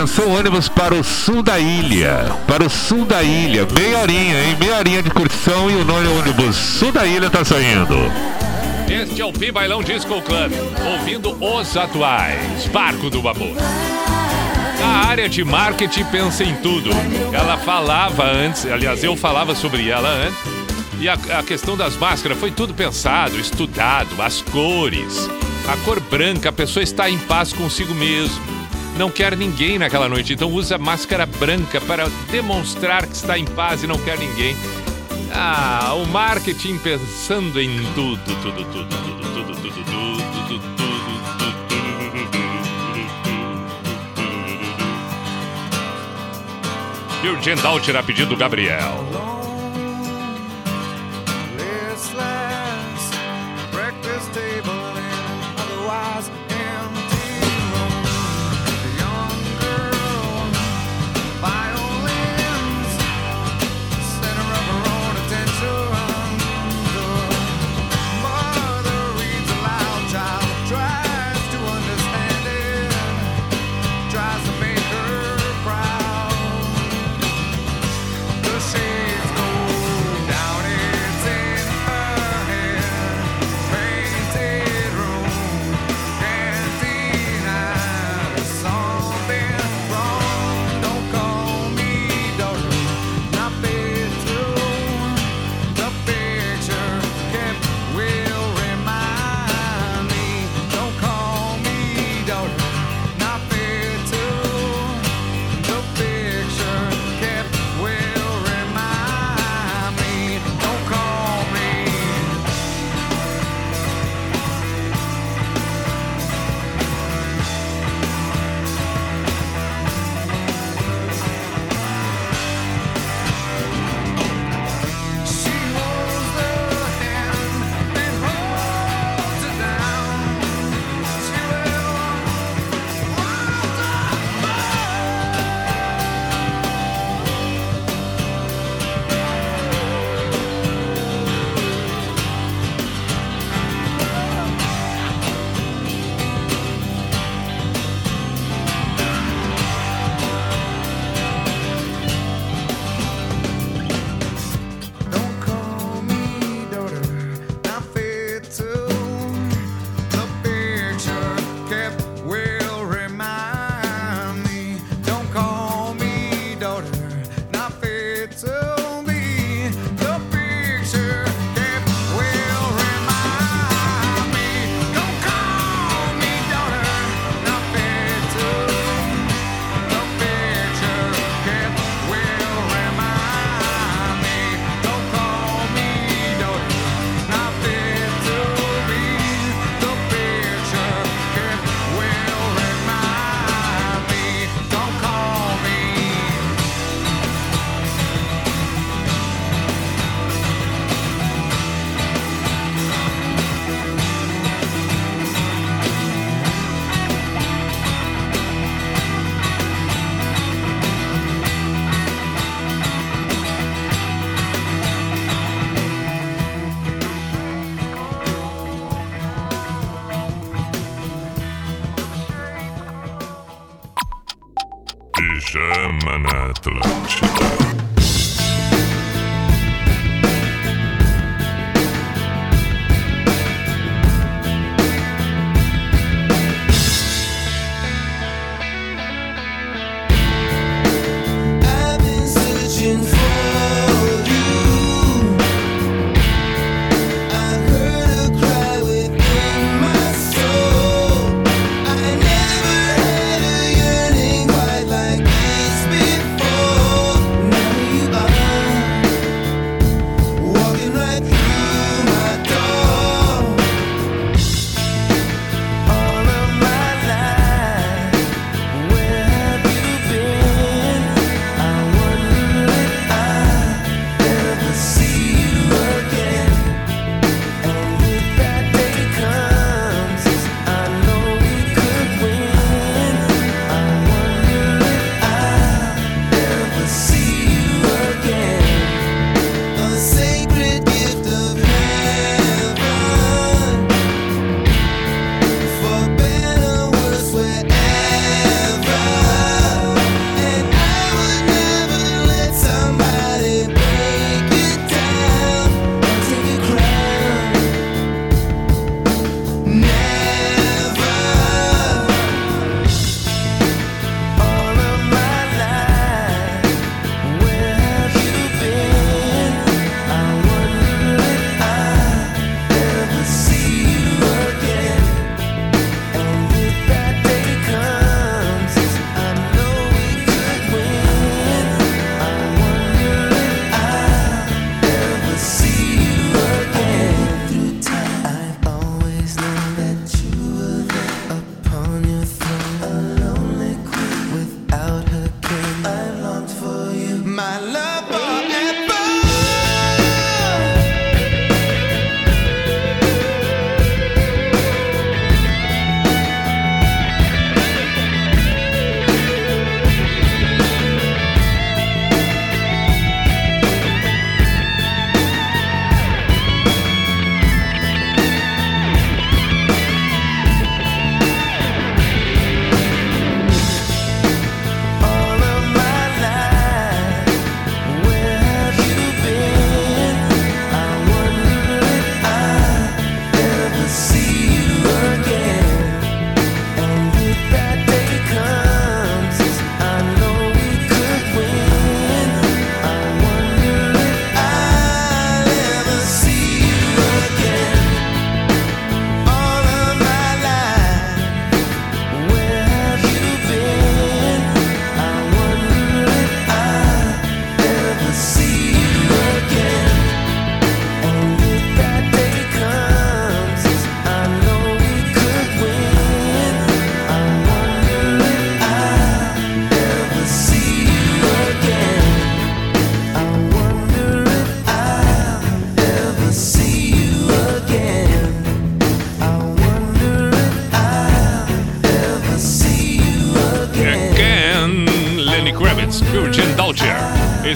Atenção, ônibus para o sul da ilha. Para o sul da ilha. Meia horinha, hein? Meia horinha de curtição e o nome ônibus sul da ilha tá saindo. Este é o Pi Bailão Disco Club, ouvindo os atuais. Barco do Babu. A área de marketing pensa em tudo. Ela falava antes, aliás, eu falava sobre ela antes. E a, a questão das máscaras foi tudo pensado, estudado, as cores. A cor branca, a pessoa está em paz consigo mesmo. Não quer ninguém naquela noite, então usa máscara branca para demonstrar que está em paz e não quer ninguém. Ah, o marketing pensando em tudo, tudo, tudo, tudo, tudo, tudo, tudo, tudo, tudo. E o Gendal terá pedido Gabriel. Listless breakfast table and otherwise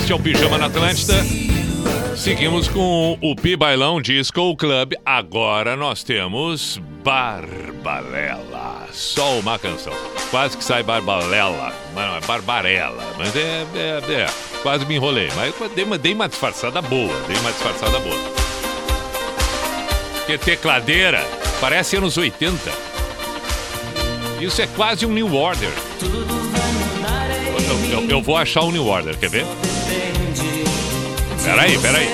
Este é o Pijama na Atlântida. Seguimos com o Pi Bailão Disco Club. Agora nós temos Barbalela. Só uma canção. Quase que sai Barbalela. Mas não, é Barbarella. Mas é, é, é. Quase me enrolei. Mas dei uma, dei uma disfarçada boa. Dei uma disfarçada boa. Que tecladeira. Parece anos 80. Isso é quase um New Order. Eu, eu- eu vou achar o New Order, quer ver? Peraí, peraí.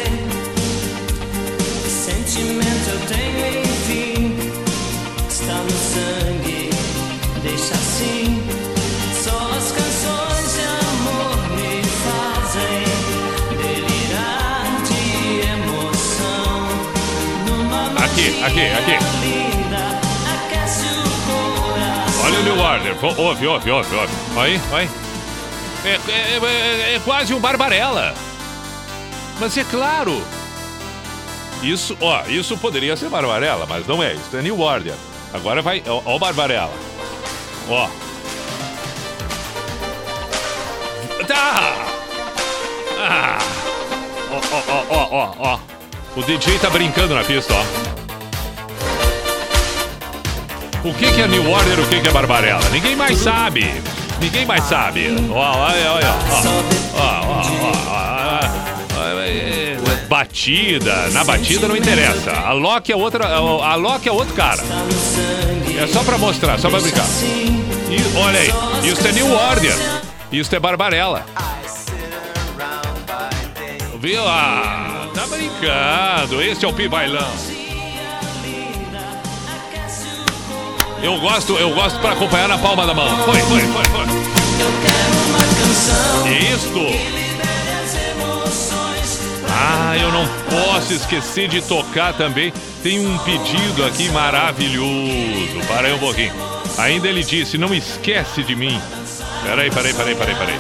Sentimento eu tenho, enfim, está no sangue, deixa assim. Só as canções de amor me fazem delirar de emoção. Numa Aqui, aqui, aqui. linda, o. Olha o New Order. Ouve, ouve, ouve, ouve. Aí, aí. É, é- é- é quase um Barbarella. Mas é claro. Isso, ó, isso poderia ser Barbarella, mas não é. Isso é New Order. Agora vai, ó, ó Barbarella. Ó. Tá! Ah! Ó, ó, ó, ó, ó, ó. O DJ tá brincando na pista, ó. O que, que é New Order o que, que é Barbarella? Ninguém mais sabe. Ninguém mais sabe. Ó, olha, ó. Ó, ó, ó, ó, ó, é, Batida. Na batida não interessa. A Loki é outra. A Loki é outro cara. É só pra mostrar, só pra brincar. E, olha aí. Isso é New Order. Isso é Barbarella. Viu? Ah, tá brincando. Esse é o Pi Bailão. Eu gosto, eu gosto pra acompanhar na palma da mão. Foi, foi, foi, foi. Isto. Ah, eu não posso esquecer de tocar também. Tem um pedido aqui maravilhoso. Para aí um pouquinho. Ainda ele disse: não esquece de mim. Peraí, peraí, peraí, peraí, peraí.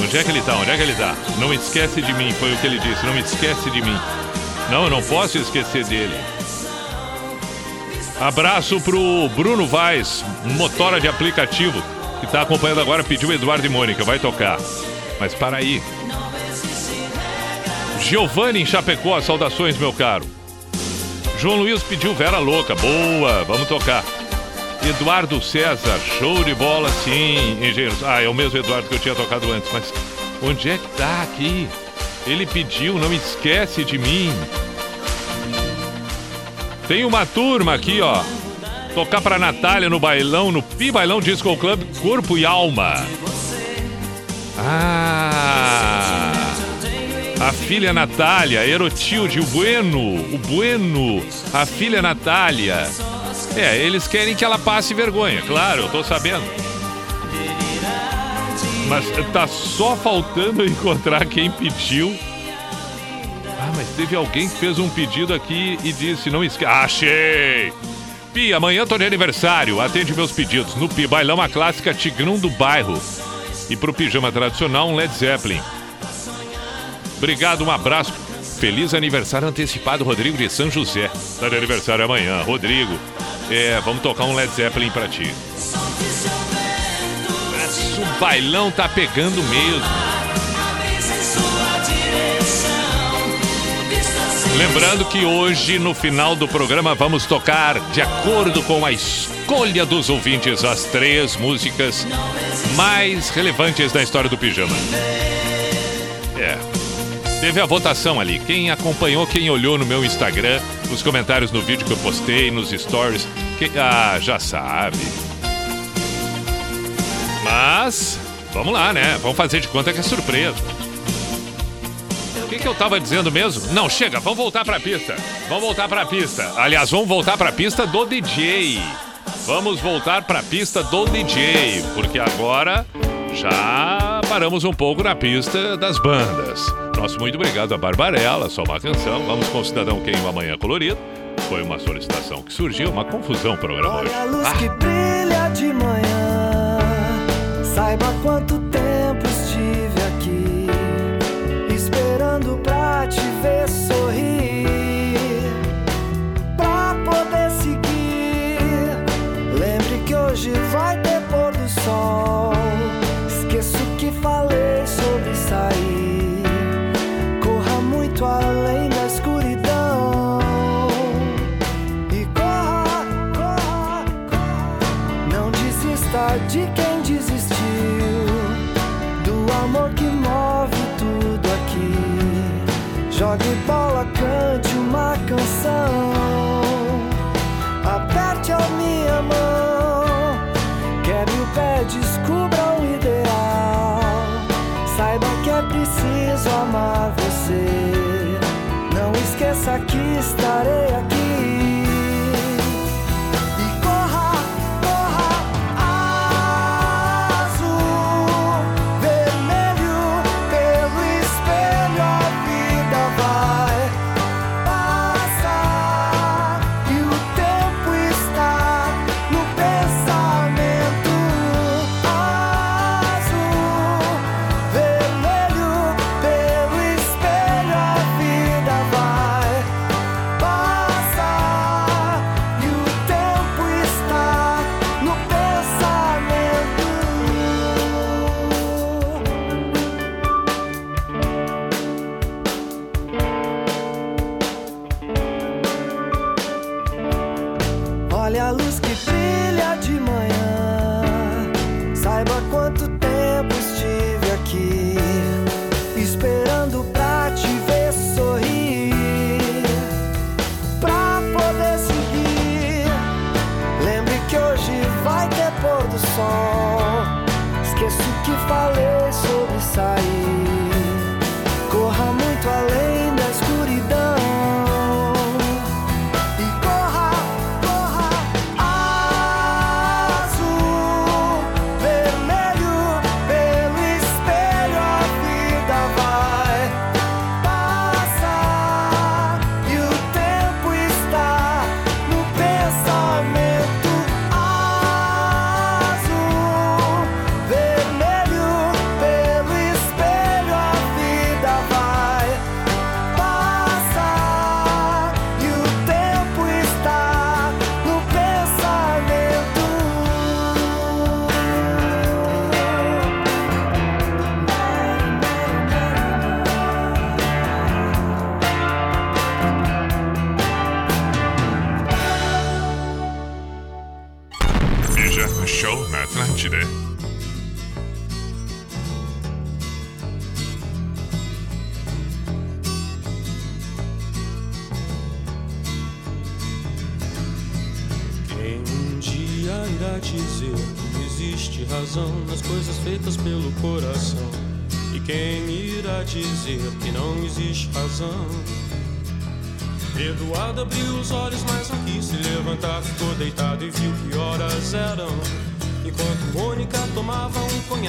Onde é que ele tá? Onde é que ele tá? Não esquece de mim, foi o que ele disse. Não esquece de mim. Não, eu não posso esquecer dele. Abraço pro Bruno Vaz, motora de aplicativo, que tá acompanhando agora, pediu Eduardo e Mônica, vai tocar. Mas para aí. Giovanni em Chapecó, saudações, meu caro. João Luiz pediu Vera Louca, boa, vamos tocar. Eduardo César, show de bola, sim, engenheiros. Ah, é o mesmo Eduardo que eu tinha tocado antes, mas onde é que tá aqui? Ele pediu, não esquece de mim. Tem uma turma aqui, ó. Tocar pra Natália no bailão, no Pi Bailão Disco Club, Corpo e Alma. Ah! A filha Natália, Erotilde, o Bueno, o Bueno, a filha Natália. É, eles querem que ela passe vergonha, claro, eu tô sabendo. Mas tá só faltando encontrar quem pediu. Ah, mas teve alguém que fez um pedido aqui e disse: não esquece. Achei! Pi, amanhã tô de aniversário. Atende meus pedidos. No Pi Bailão, a clássica Tigrão do Bairro. E pro pijama tradicional, um Led Zeppelin. Obrigado, um abraço. Feliz aniversário antecipado, Rodrigo de São José. Tá de aniversário amanhã. Rodrigo, é, vamos tocar um Led Zeppelin pra ti. Mas o bailão tá pegando mesmo. Lembrando que hoje, no final do programa, vamos tocar, de acordo com a escolha dos ouvintes, as três músicas mais relevantes da história do pijama. É. Teve a votação ali. Quem acompanhou, quem olhou no meu Instagram, nos comentários no vídeo que eu postei, nos stories, que- ah, já sabe. Mas, vamos lá, né? Vamos fazer de conta que é surpresa. O que, que eu tava dizendo mesmo? Não, chega, vamos voltar pra pista. Vamos voltar pra pista. Aliás, vamos voltar pra pista do DJ. Vamos voltar pra pista do DJ, porque agora já paramos um pouco na pista das bandas. Nosso muito obrigado a Barbarella, só uma canção. Vamos com o Cidadão Quem Amanhã Colorido. Foi uma solicitação que surgiu, uma confusão o programa hoje. Olha a luz Ah, que brilha de manhã. Saiba quanto tempo estive aqui, esperando pra te ver sorrir, pra poder seguir. Lembre que hoje vai ter pôr do sol. Esqueço o que falei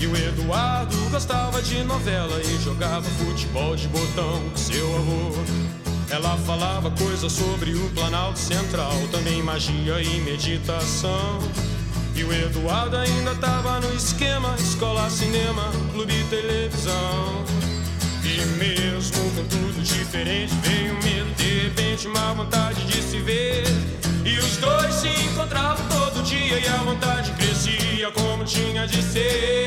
E o Eduardo gostava de novela e jogava futebol de botão com seu avô. Ela falava coisas sobre o Planalto Central, também magia e meditação. E o Eduardo ainda tava no esquema: escola, cinema, clube e televisão. E mesmo com tudo diferente, veio medo, de repente, uma vontade de se ver. E os dois se encontravam todo dia e a vontade crescia como tinha de ser.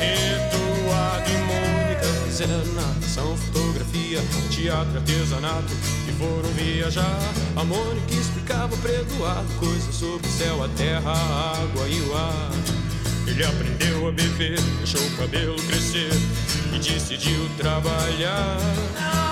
Eduardo e Mônica fizeram natação, fotografia, teatro, artesanato. E foram viajar. A Mônica explicava para Eduardo coisas sobre o céu, a terra, a água e o ar. Ele aprendeu a beber, deixou o cabelo crescer e decidiu trabalhar.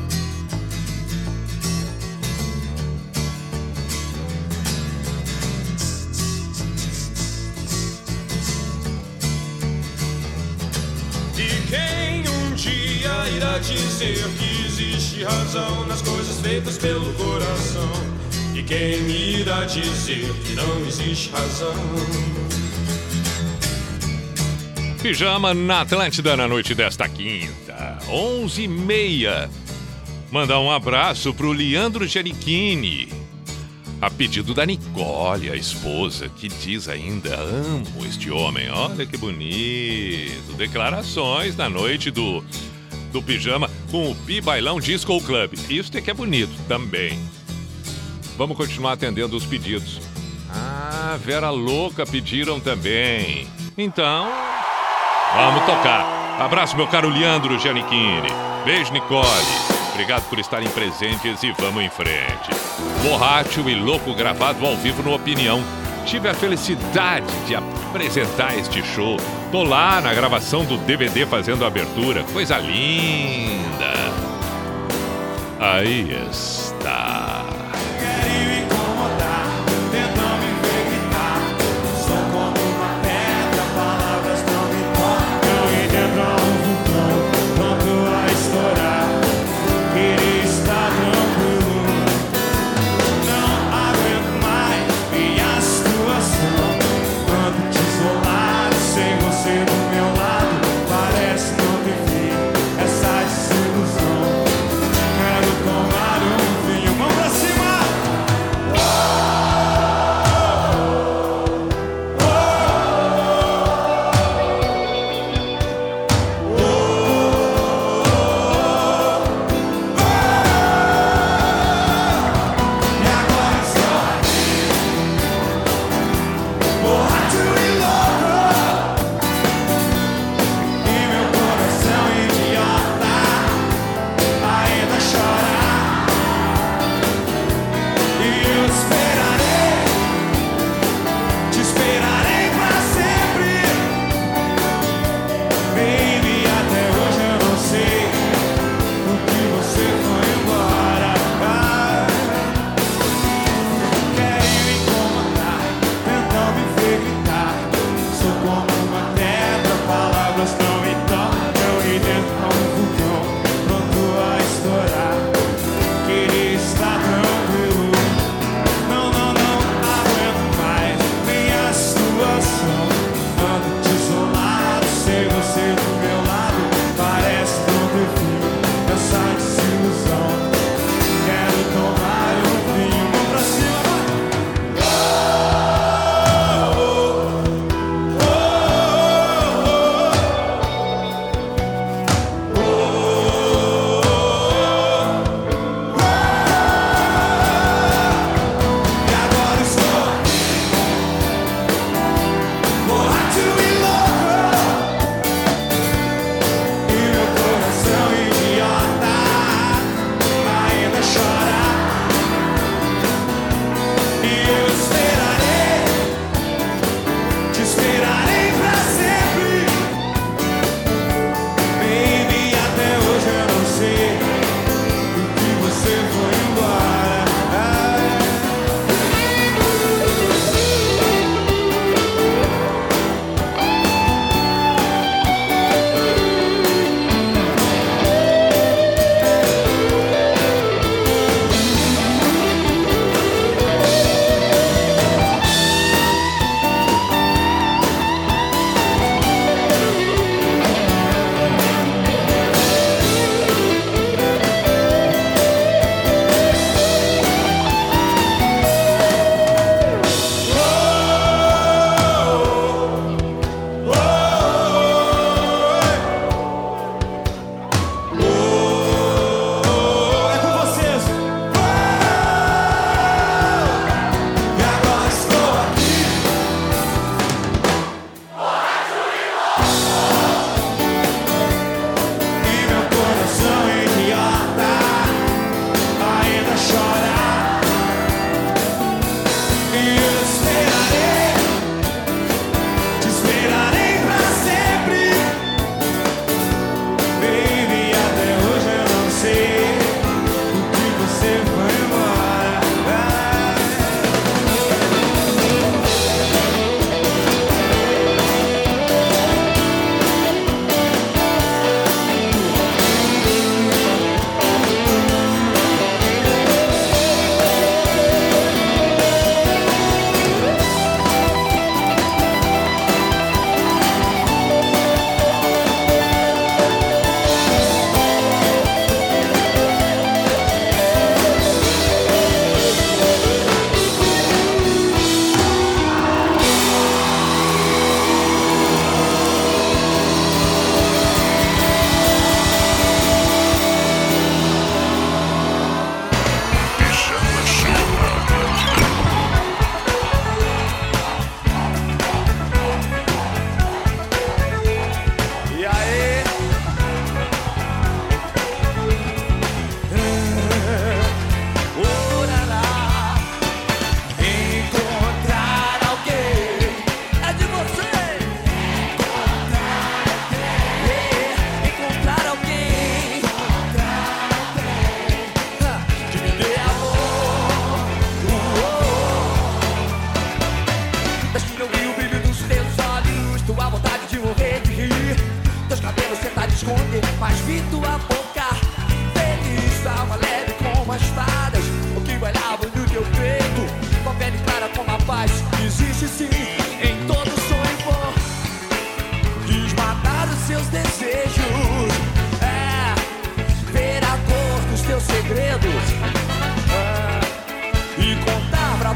Irá dizer que existe razão nas coisas feitas pelo coração? E quem irá dizer que não existe razão? Pijama na Atlântida na noite desta quinta, 11 e meia. Mandar um abraço pro Leandro Giannichini. A pedido da Nicole, a esposa, que diz ainda: Amo este homem. Olha que bonito. Declarações na noite do, do pijama com o Pi Bailão Disco Club. Isso é que é bonito também. Vamos continuar atendendo os pedidos. Ah, Vera Louca pediram também. Então, vamos tocar. Abraço, meu caro Leandro Giannichini. Beijo, Nicole. Obrigado por estarem presentes e vamos em frente. Borracho e louco gravado ao vivo no Opinião. Tive a felicidade de apresentar este show. Tô lá na gravação do DVD fazendo a abertura. Coisa linda. Aí está.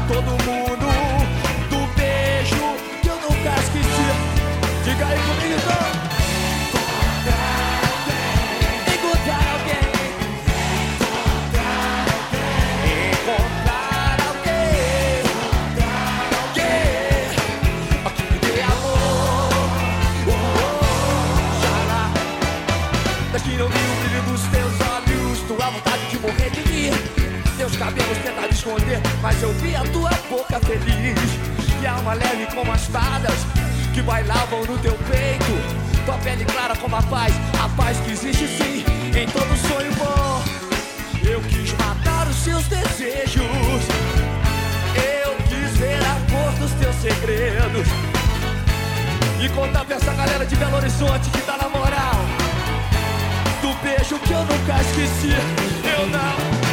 Todo mundo do beijo que eu nunca esqueci. Diga aí comigo então. Que não vi o brilho dos teus olhos, tua vontade de morrer de mim. Teus cabelos tentaram esconder, mas eu vi a tua boca feliz. E alma leve como as fadas que bailavam no teu peito. Tua pele clara como a paz, a paz que existe sim em todo sonho bom. Eu quis matar os seus desejos. Eu quis ver a cor dos teus segredos. E contar pra essa galera de Belo Horizonte que tá na moral Do beijo que eu nunca esqueci Eu não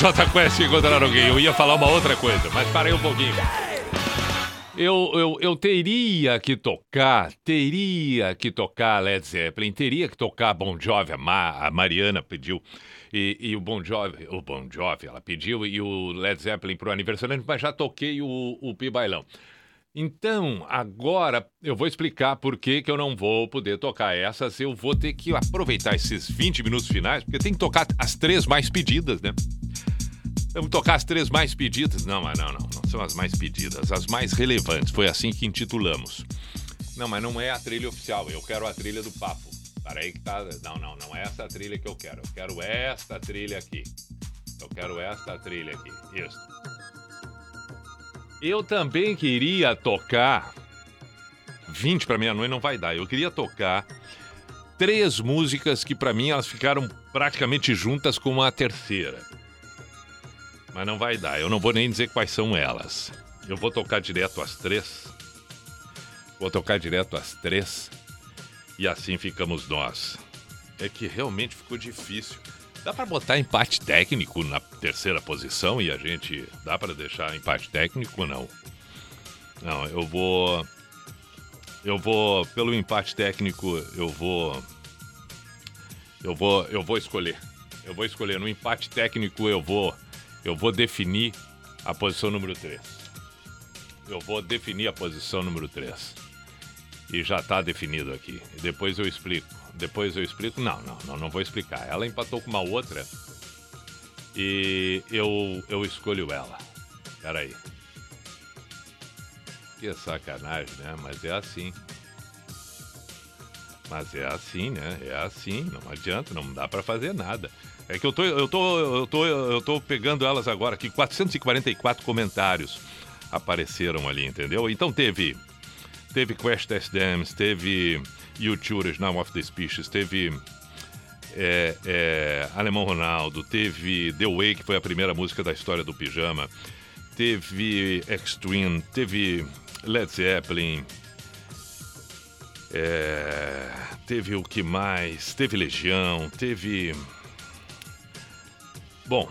J Quest encontrar alguém. Eu ia falar uma outra coisa, mas parei um pouquinho. Eu, eu, eu teria que tocar, teria que tocar Led Zeppelin, teria que tocar Bon Jovi, a, Ma- a Mariana pediu, e, e o Bon Jovi, o Bon Jovi ela pediu, e o Led Zeppelin pro aniversário, mas já toquei o, o Pi Bailão. Então, agora eu vou explicar por que, que eu não vou poder tocar essas. Eu vou ter que aproveitar esses 20 minutos finais, porque tem que tocar as três mais pedidas, né? Vamos tocar as três mais pedidas. Não, mas não, não, não são as mais pedidas, as mais relevantes. Foi assim que intitulamos. Não, mas não é a trilha oficial. Eu quero a trilha do papo. Peraí que tá. Não, não, não é essa trilha que eu quero. Eu quero esta trilha aqui. Eu quero esta trilha aqui. Isso. Eu também queria tocar. 20 para meia-noite não vai dar. Eu queria tocar três músicas que para mim elas ficaram praticamente juntas com uma terceira. Mas não vai dar. Eu não vou nem dizer quais são elas. Eu vou tocar direto às três. Vou tocar direto às três. E assim ficamos nós. É que realmente ficou difícil. Dá pra botar empate técnico na terceira posição e a gente. Dá pra deixar empate técnico ou não? Não, eu vou. Eu vou. Pelo empate técnico, eu vou. Eu vou. Eu vou escolher. Eu vou escolher. No empate técnico, eu vou. Eu vou definir a posição número 3. Eu vou definir a posição número 3. E já tá definido aqui. E depois eu explico. Depois eu explico. Não, não, não, não vou explicar. Ela empatou com uma outra. E eu, eu escolho ela. Peraí. Que sacanagem, né? Mas é assim. Mas é assim, né? É assim, não adianta, não dá pra fazer nada. É que eu tô, eu tô, eu tô, eu tô pegando elas agora aqui, 444 comentários apareceram ali, entendeu? Então teve teve Crash Test Dams, teve YouTube Original of the Species, teve é, é, Alemão Ronaldo, teve The Way, que foi a primeira música da história do pijama, teve Extreme, teve Led Zeppelin, é, teve o que mais? Teve Legião, teve. Bom,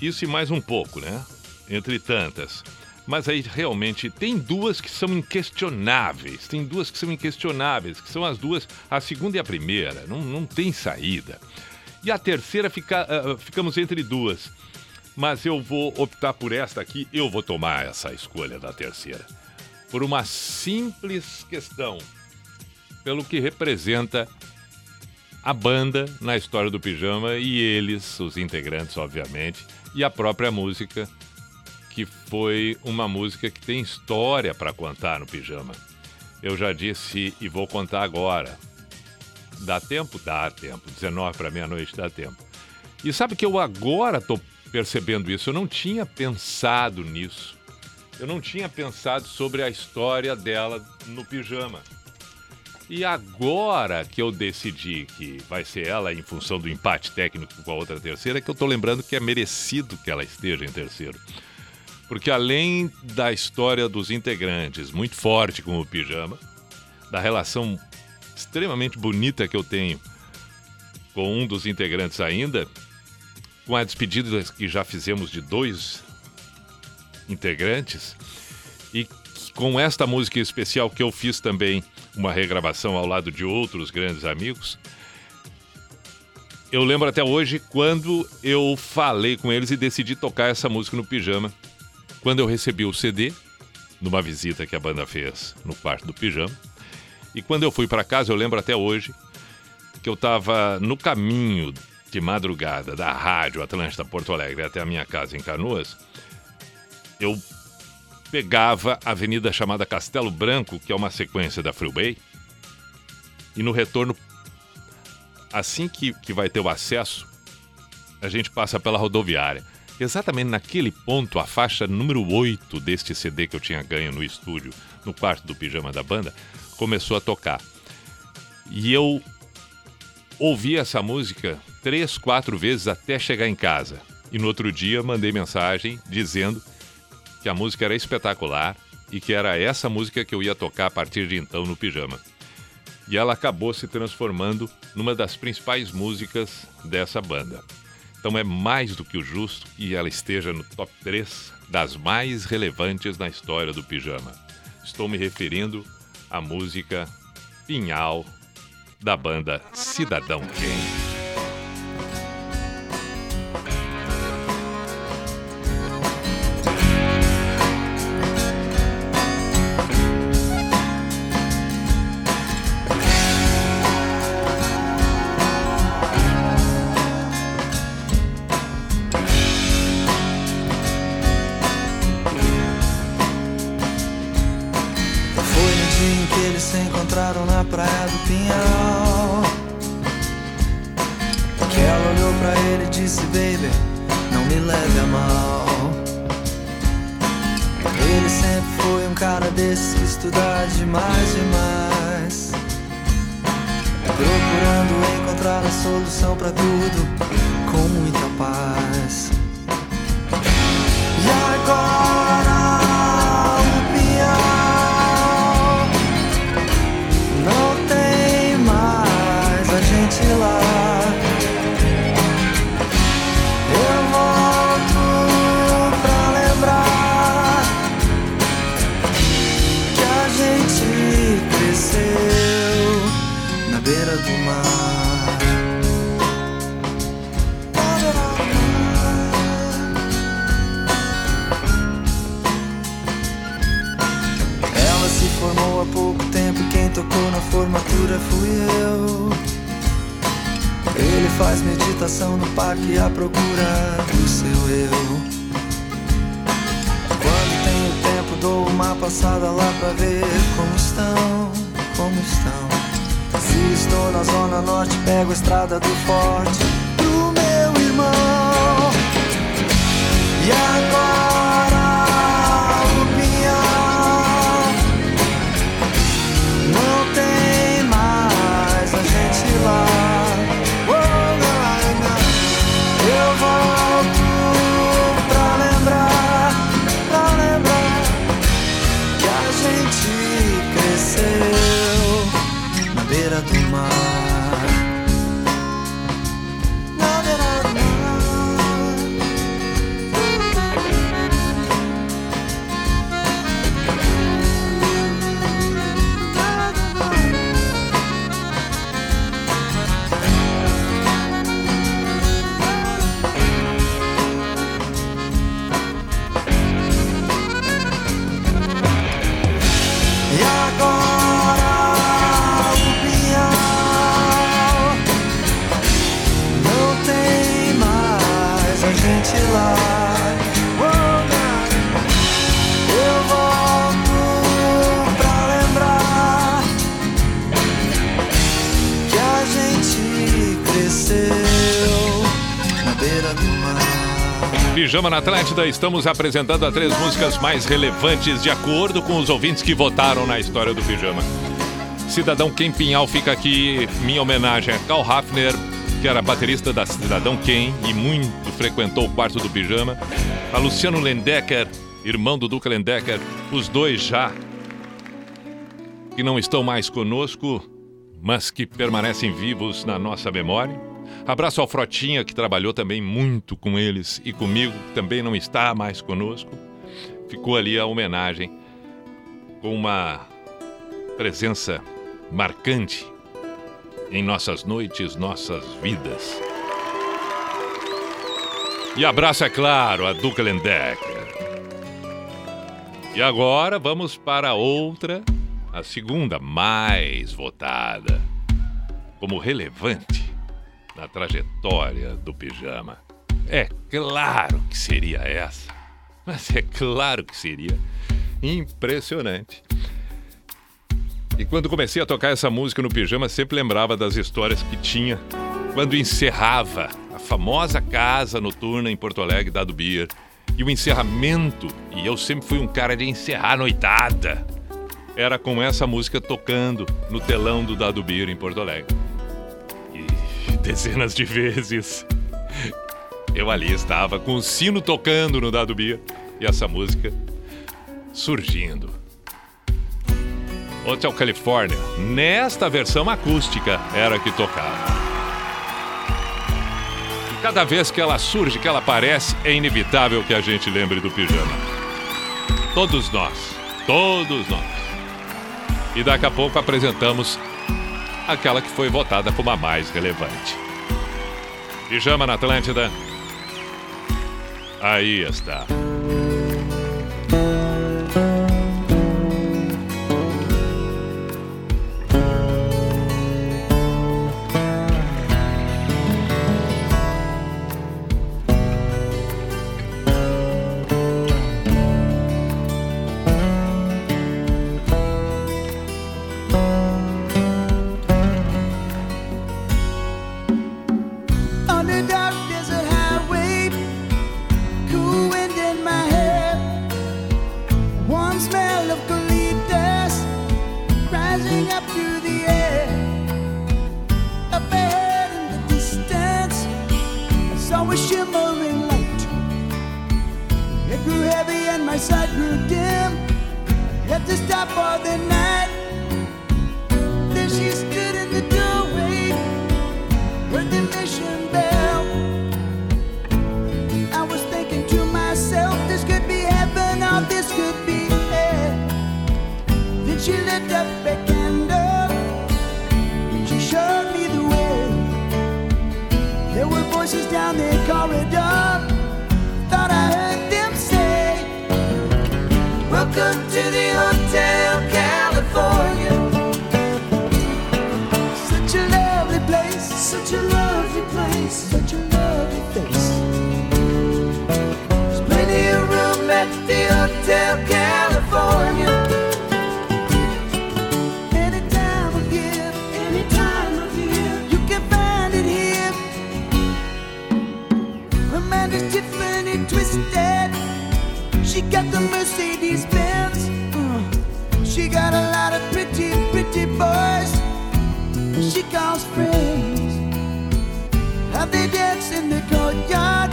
Isso e mais um pouco, né? Entre tantas. Mas aí realmente tem duas que são inquestionáveis. Tem duas que são inquestionáveis, que são as duas, a segunda e a primeira. Não, não tem saída. E a terceira fica, ah, ficamos entre duas. Mas eu vou optar por esta aqui, eu vou tomar essa escolha da terceira. Por uma simples questão. Pelo que representa a banda na história do pijama e eles, os integrantes, obviamente, e a própria música, que foi uma música que tem história para contar no pijama. Eu já disse e vou contar agora. Dá tempo? Dá tempo. 19 para meia-noite dá tempo. E sabe que eu agora tô percebendo isso? Eu não tinha pensado nisso. Eu não tinha pensado sobre a história dela no pijama. E agora que eu decidi que vai ser ela em função do empate técnico com a outra terceira, que eu tô lembrando que é merecido que ela esteja em terceiro. Porque além da história dos integrantes, muito forte com o pijama, da relação extremamente bonita que eu tenho com um dos integrantes ainda, com a despedida que já fizemos de dois integrantes, e com esta música especial que eu fiz também uma regravação ao lado de outros grandes amigos. Eu lembro até hoje quando eu falei com eles e decidi tocar essa música no pijama. Quando eu recebi o CD, numa visita que a banda fez no quarto do pijama. E quando eu fui para casa, eu lembro até hoje que eu estava no caminho de madrugada da rádio Atlântida Porto Alegre até a minha casa em Canoas. Eu pegava a avenida chamada Castelo Branco, que é uma sequência da Freeway, e no retorno, assim que, que vai ter o acesso, a gente passa pela rodoviária. Exatamente naquele ponto, a faixa número 8 deste CD que eu tinha ganho no estúdio, no quarto do pijama da banda, começou a tocar. E eu ouvi essa música três, quatro vezes até chegar em casa. E no outro dia mandei mensagem dizendo que a música era espetacular e que era essa música que eu ia tocar a partir de então no pijama. E ela acabou se transformando numa das principais músicas dessa banda. Então é mais do que o justo que ela esteja no top 3 das mais relevantes na história do pijama. Estou me referindo à música Pinhal da banda Cidadão Quem. Pijama na Atlântida, estamos apresentando as três músicas mais relevantes de acordo com os ouvintes que votaram na história do Pijama. Cidadão Ken Pinhal fica aqui minha homenagem a Carl Hafner, que era baterista da Cidadão Ken e muito frequentou o quarto do Pijama. A Luciano Lendecker, irmão do Duca Lendecker, os dois já que não estão mais conosco, mas que permanecem vivos na nossa memória. Abraço ao Frotinha, que trabalhou também muito com eles e comigo, que também não está mais conosco. Ficou ali a homenagem com uma presença marcante em nossas noites, nossas vidas. E abraço, é claro, a Duca Lendecker. E agora vamos para outra, a segunda mais votada como relevante na trajetória do pijama. É claro que seria essa. Mas é claro que seria. Impressionante. E quando comecei a tocar essa música no pijama, sempre lembrava das histórias que tinha quando encerrava a famosa casa noturna em Porto Alegre, Dado Beer. E o encerramento, e eu sempre fui um cara de encerrar a noitada, era com essa música tocando no telão do Dado Beer em Porto Alegre. Dezenas de vezes eu ali estava com o sino tocando no Dado Beer e essa música surgindo. Hotel California, nesta versão acústica, era que tocava. E cada vez que ela surge, que ela aparece, é inevitável que a gente lembre do pijama. Todos nós, todos nós. E daqui a pouco apresentamos aquela que foi votada como a mais relevante. Pijama na Atlântida. Aí está. She got the Mercedes Benz. Uh, she got a lot of pretty, pretty boys she calls friends. Have they dance in the courtyard,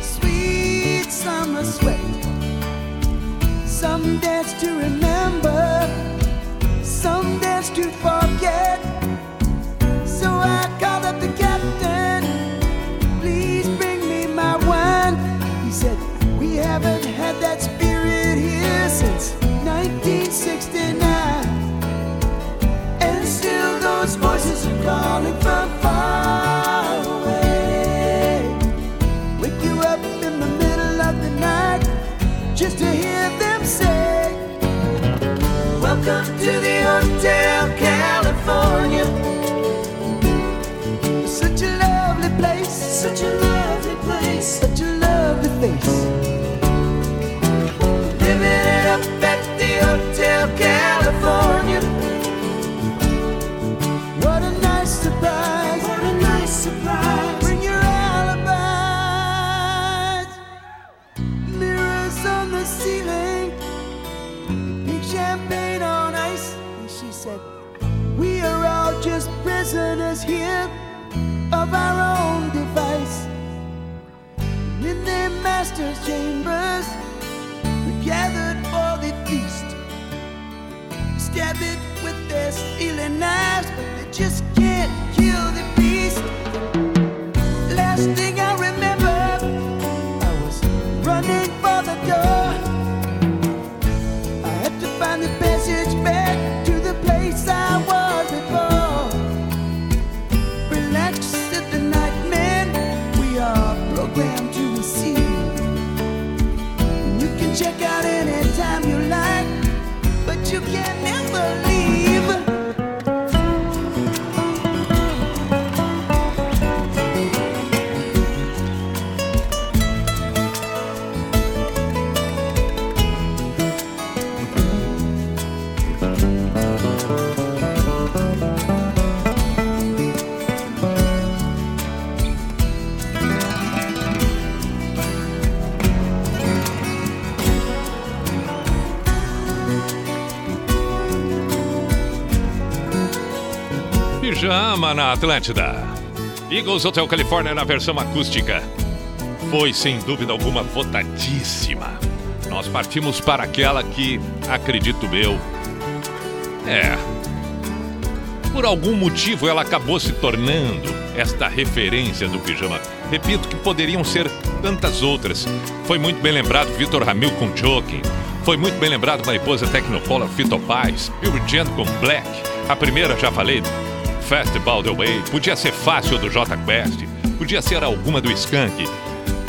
sweet summer sweat. Some dance to remember, some dance to forget. 1969. And still those voices are calling from far away. Wake you up in the middle of the night just to hear them say, Welcome to the Hotel California. Such a lovely place, such a lovely place, such a lovely face. Hotel California. What a nice surprise! What a nice surprise! Bring your alibis. Mirrors on the ceiling, pink champagne on ice. And she said, We are all just prisoners here of our own device. In their master's chambers. Stab it with their stealing knives, but they just can't kill the beast. Pijama na Atlântida. Eagles Hotel Califórnia na versão acústica. Foi sem dúvida alguma votadíssima. Nós partimos para aquela que, acredito eu, é. Por algum motivo ela acabou se tornando esta referência do pijama. Repito que poderiam ser tantas outras. Foi muito bem lembrado Vitor Ramil com Joking. Foi muito bem lembrado Mariposa Technopolar Fito Paz. Bill Gent com Black. A primeira já falei, Festival The Way. Podia ser fácil do J Quest. Podia ser alguma do Skank.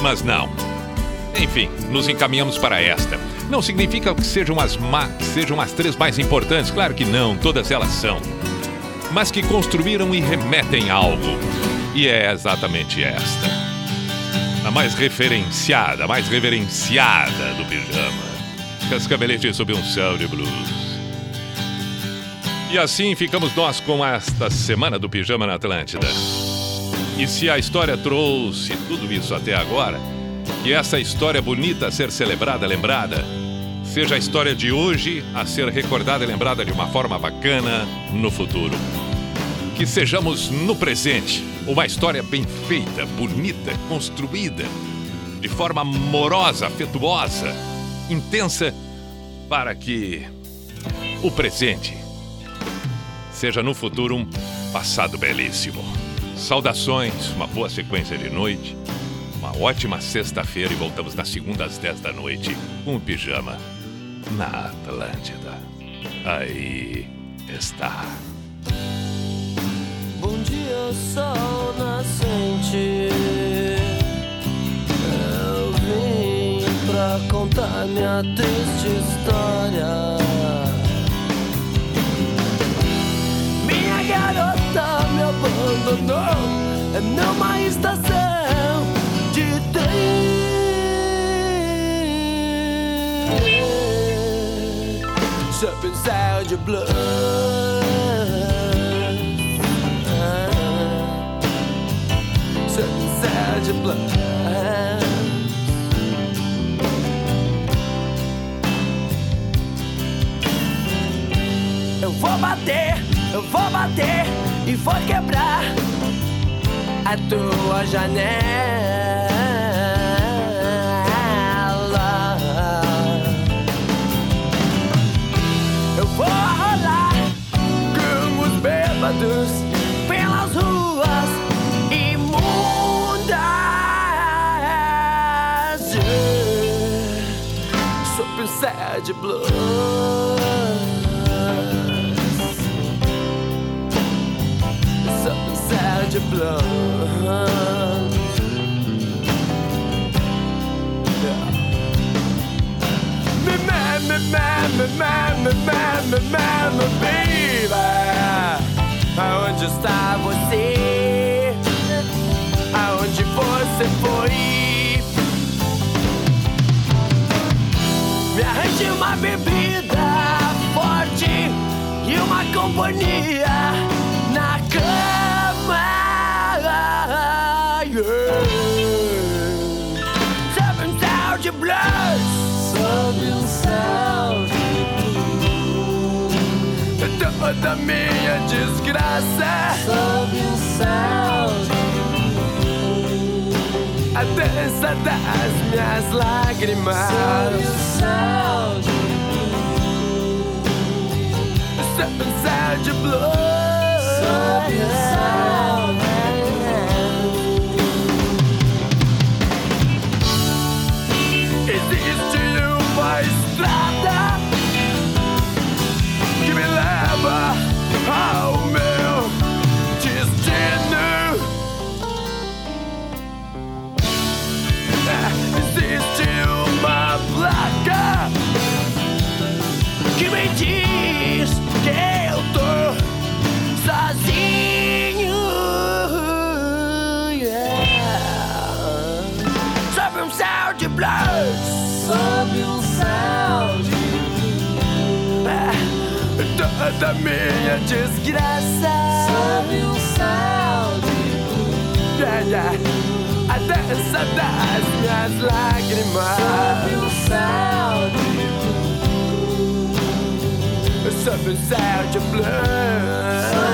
Mas não. Enfim, nos encaminhamos para esta. Não significa que sejam as, ma que sejam as três mais importantes, claro que não, todas elas são. Mas que construíram e remetem algo. E é exatamente esta. A mais referenciada, a mais reverenciada do pijama. Cascabelete sob um céu de blues. E assim ficamos nós com esta semana do Pijama na Atlântida. E se a história trouxe tudo isso até agora, que essa história bonita a ser celebrada, lembrada, seja a história de hoje a ser recordada e lembrada de uma forma bacana no futuro. Que sejamos no presente uma história bem feita, bonita, construída, de forma amorosa, afetuosa, intensa, para que o presente seja no futuro um passado belíssimo. Saudações, uma boa sequência de noite, uma ótima sexta-feira e voltamos na segunda às 10 da noite com o pijama na Atlântida. Aí está. Bom dia, sol nascente. Eu vim pra contar minha triste história. Garota me abandonou numa estação de trem. Shopping Sound Blood. Shopping Sound Blood. Eu vou bater, eu vou bater e vou quebrar a tua janela. Eu vou rolar com os bêbados pelas ruas imundas. Sob um sad blues. Georgia blood. Me man, me man, me man, me man, me man, me baby. Aonde está você? Aonde você foi? Me arranje uma bebida forte e uma companhia na cama. Yeah. Seven Blues. Sob um céu de toda minha desgraça. Sob o céu A dança das minhas lágrimas. Sob o céu Sob de blue. Sob o uma Toda minha desgraça. Sob um céu de Yeah, yeah. A dança das minhas lágrimas. Sob um céu de Sob o céu de blues.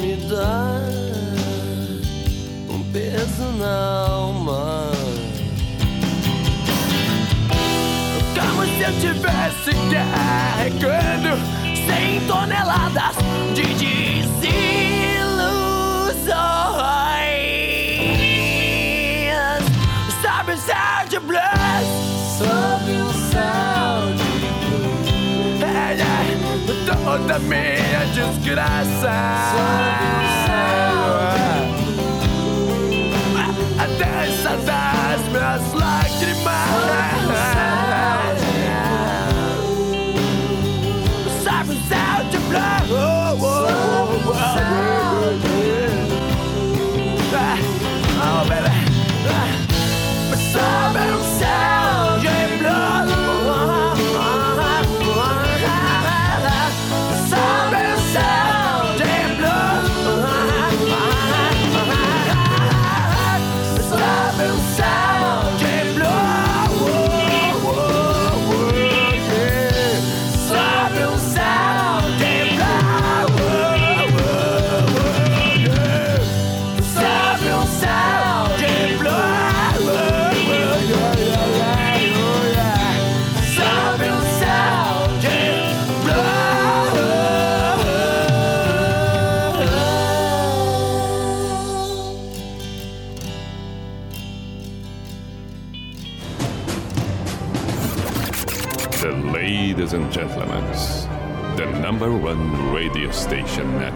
Me dá um peso na alma. Como se eu tivesse carregando 100 toneladas de desilusões. Toda minha desgraça. A dança das minhas lágrimas.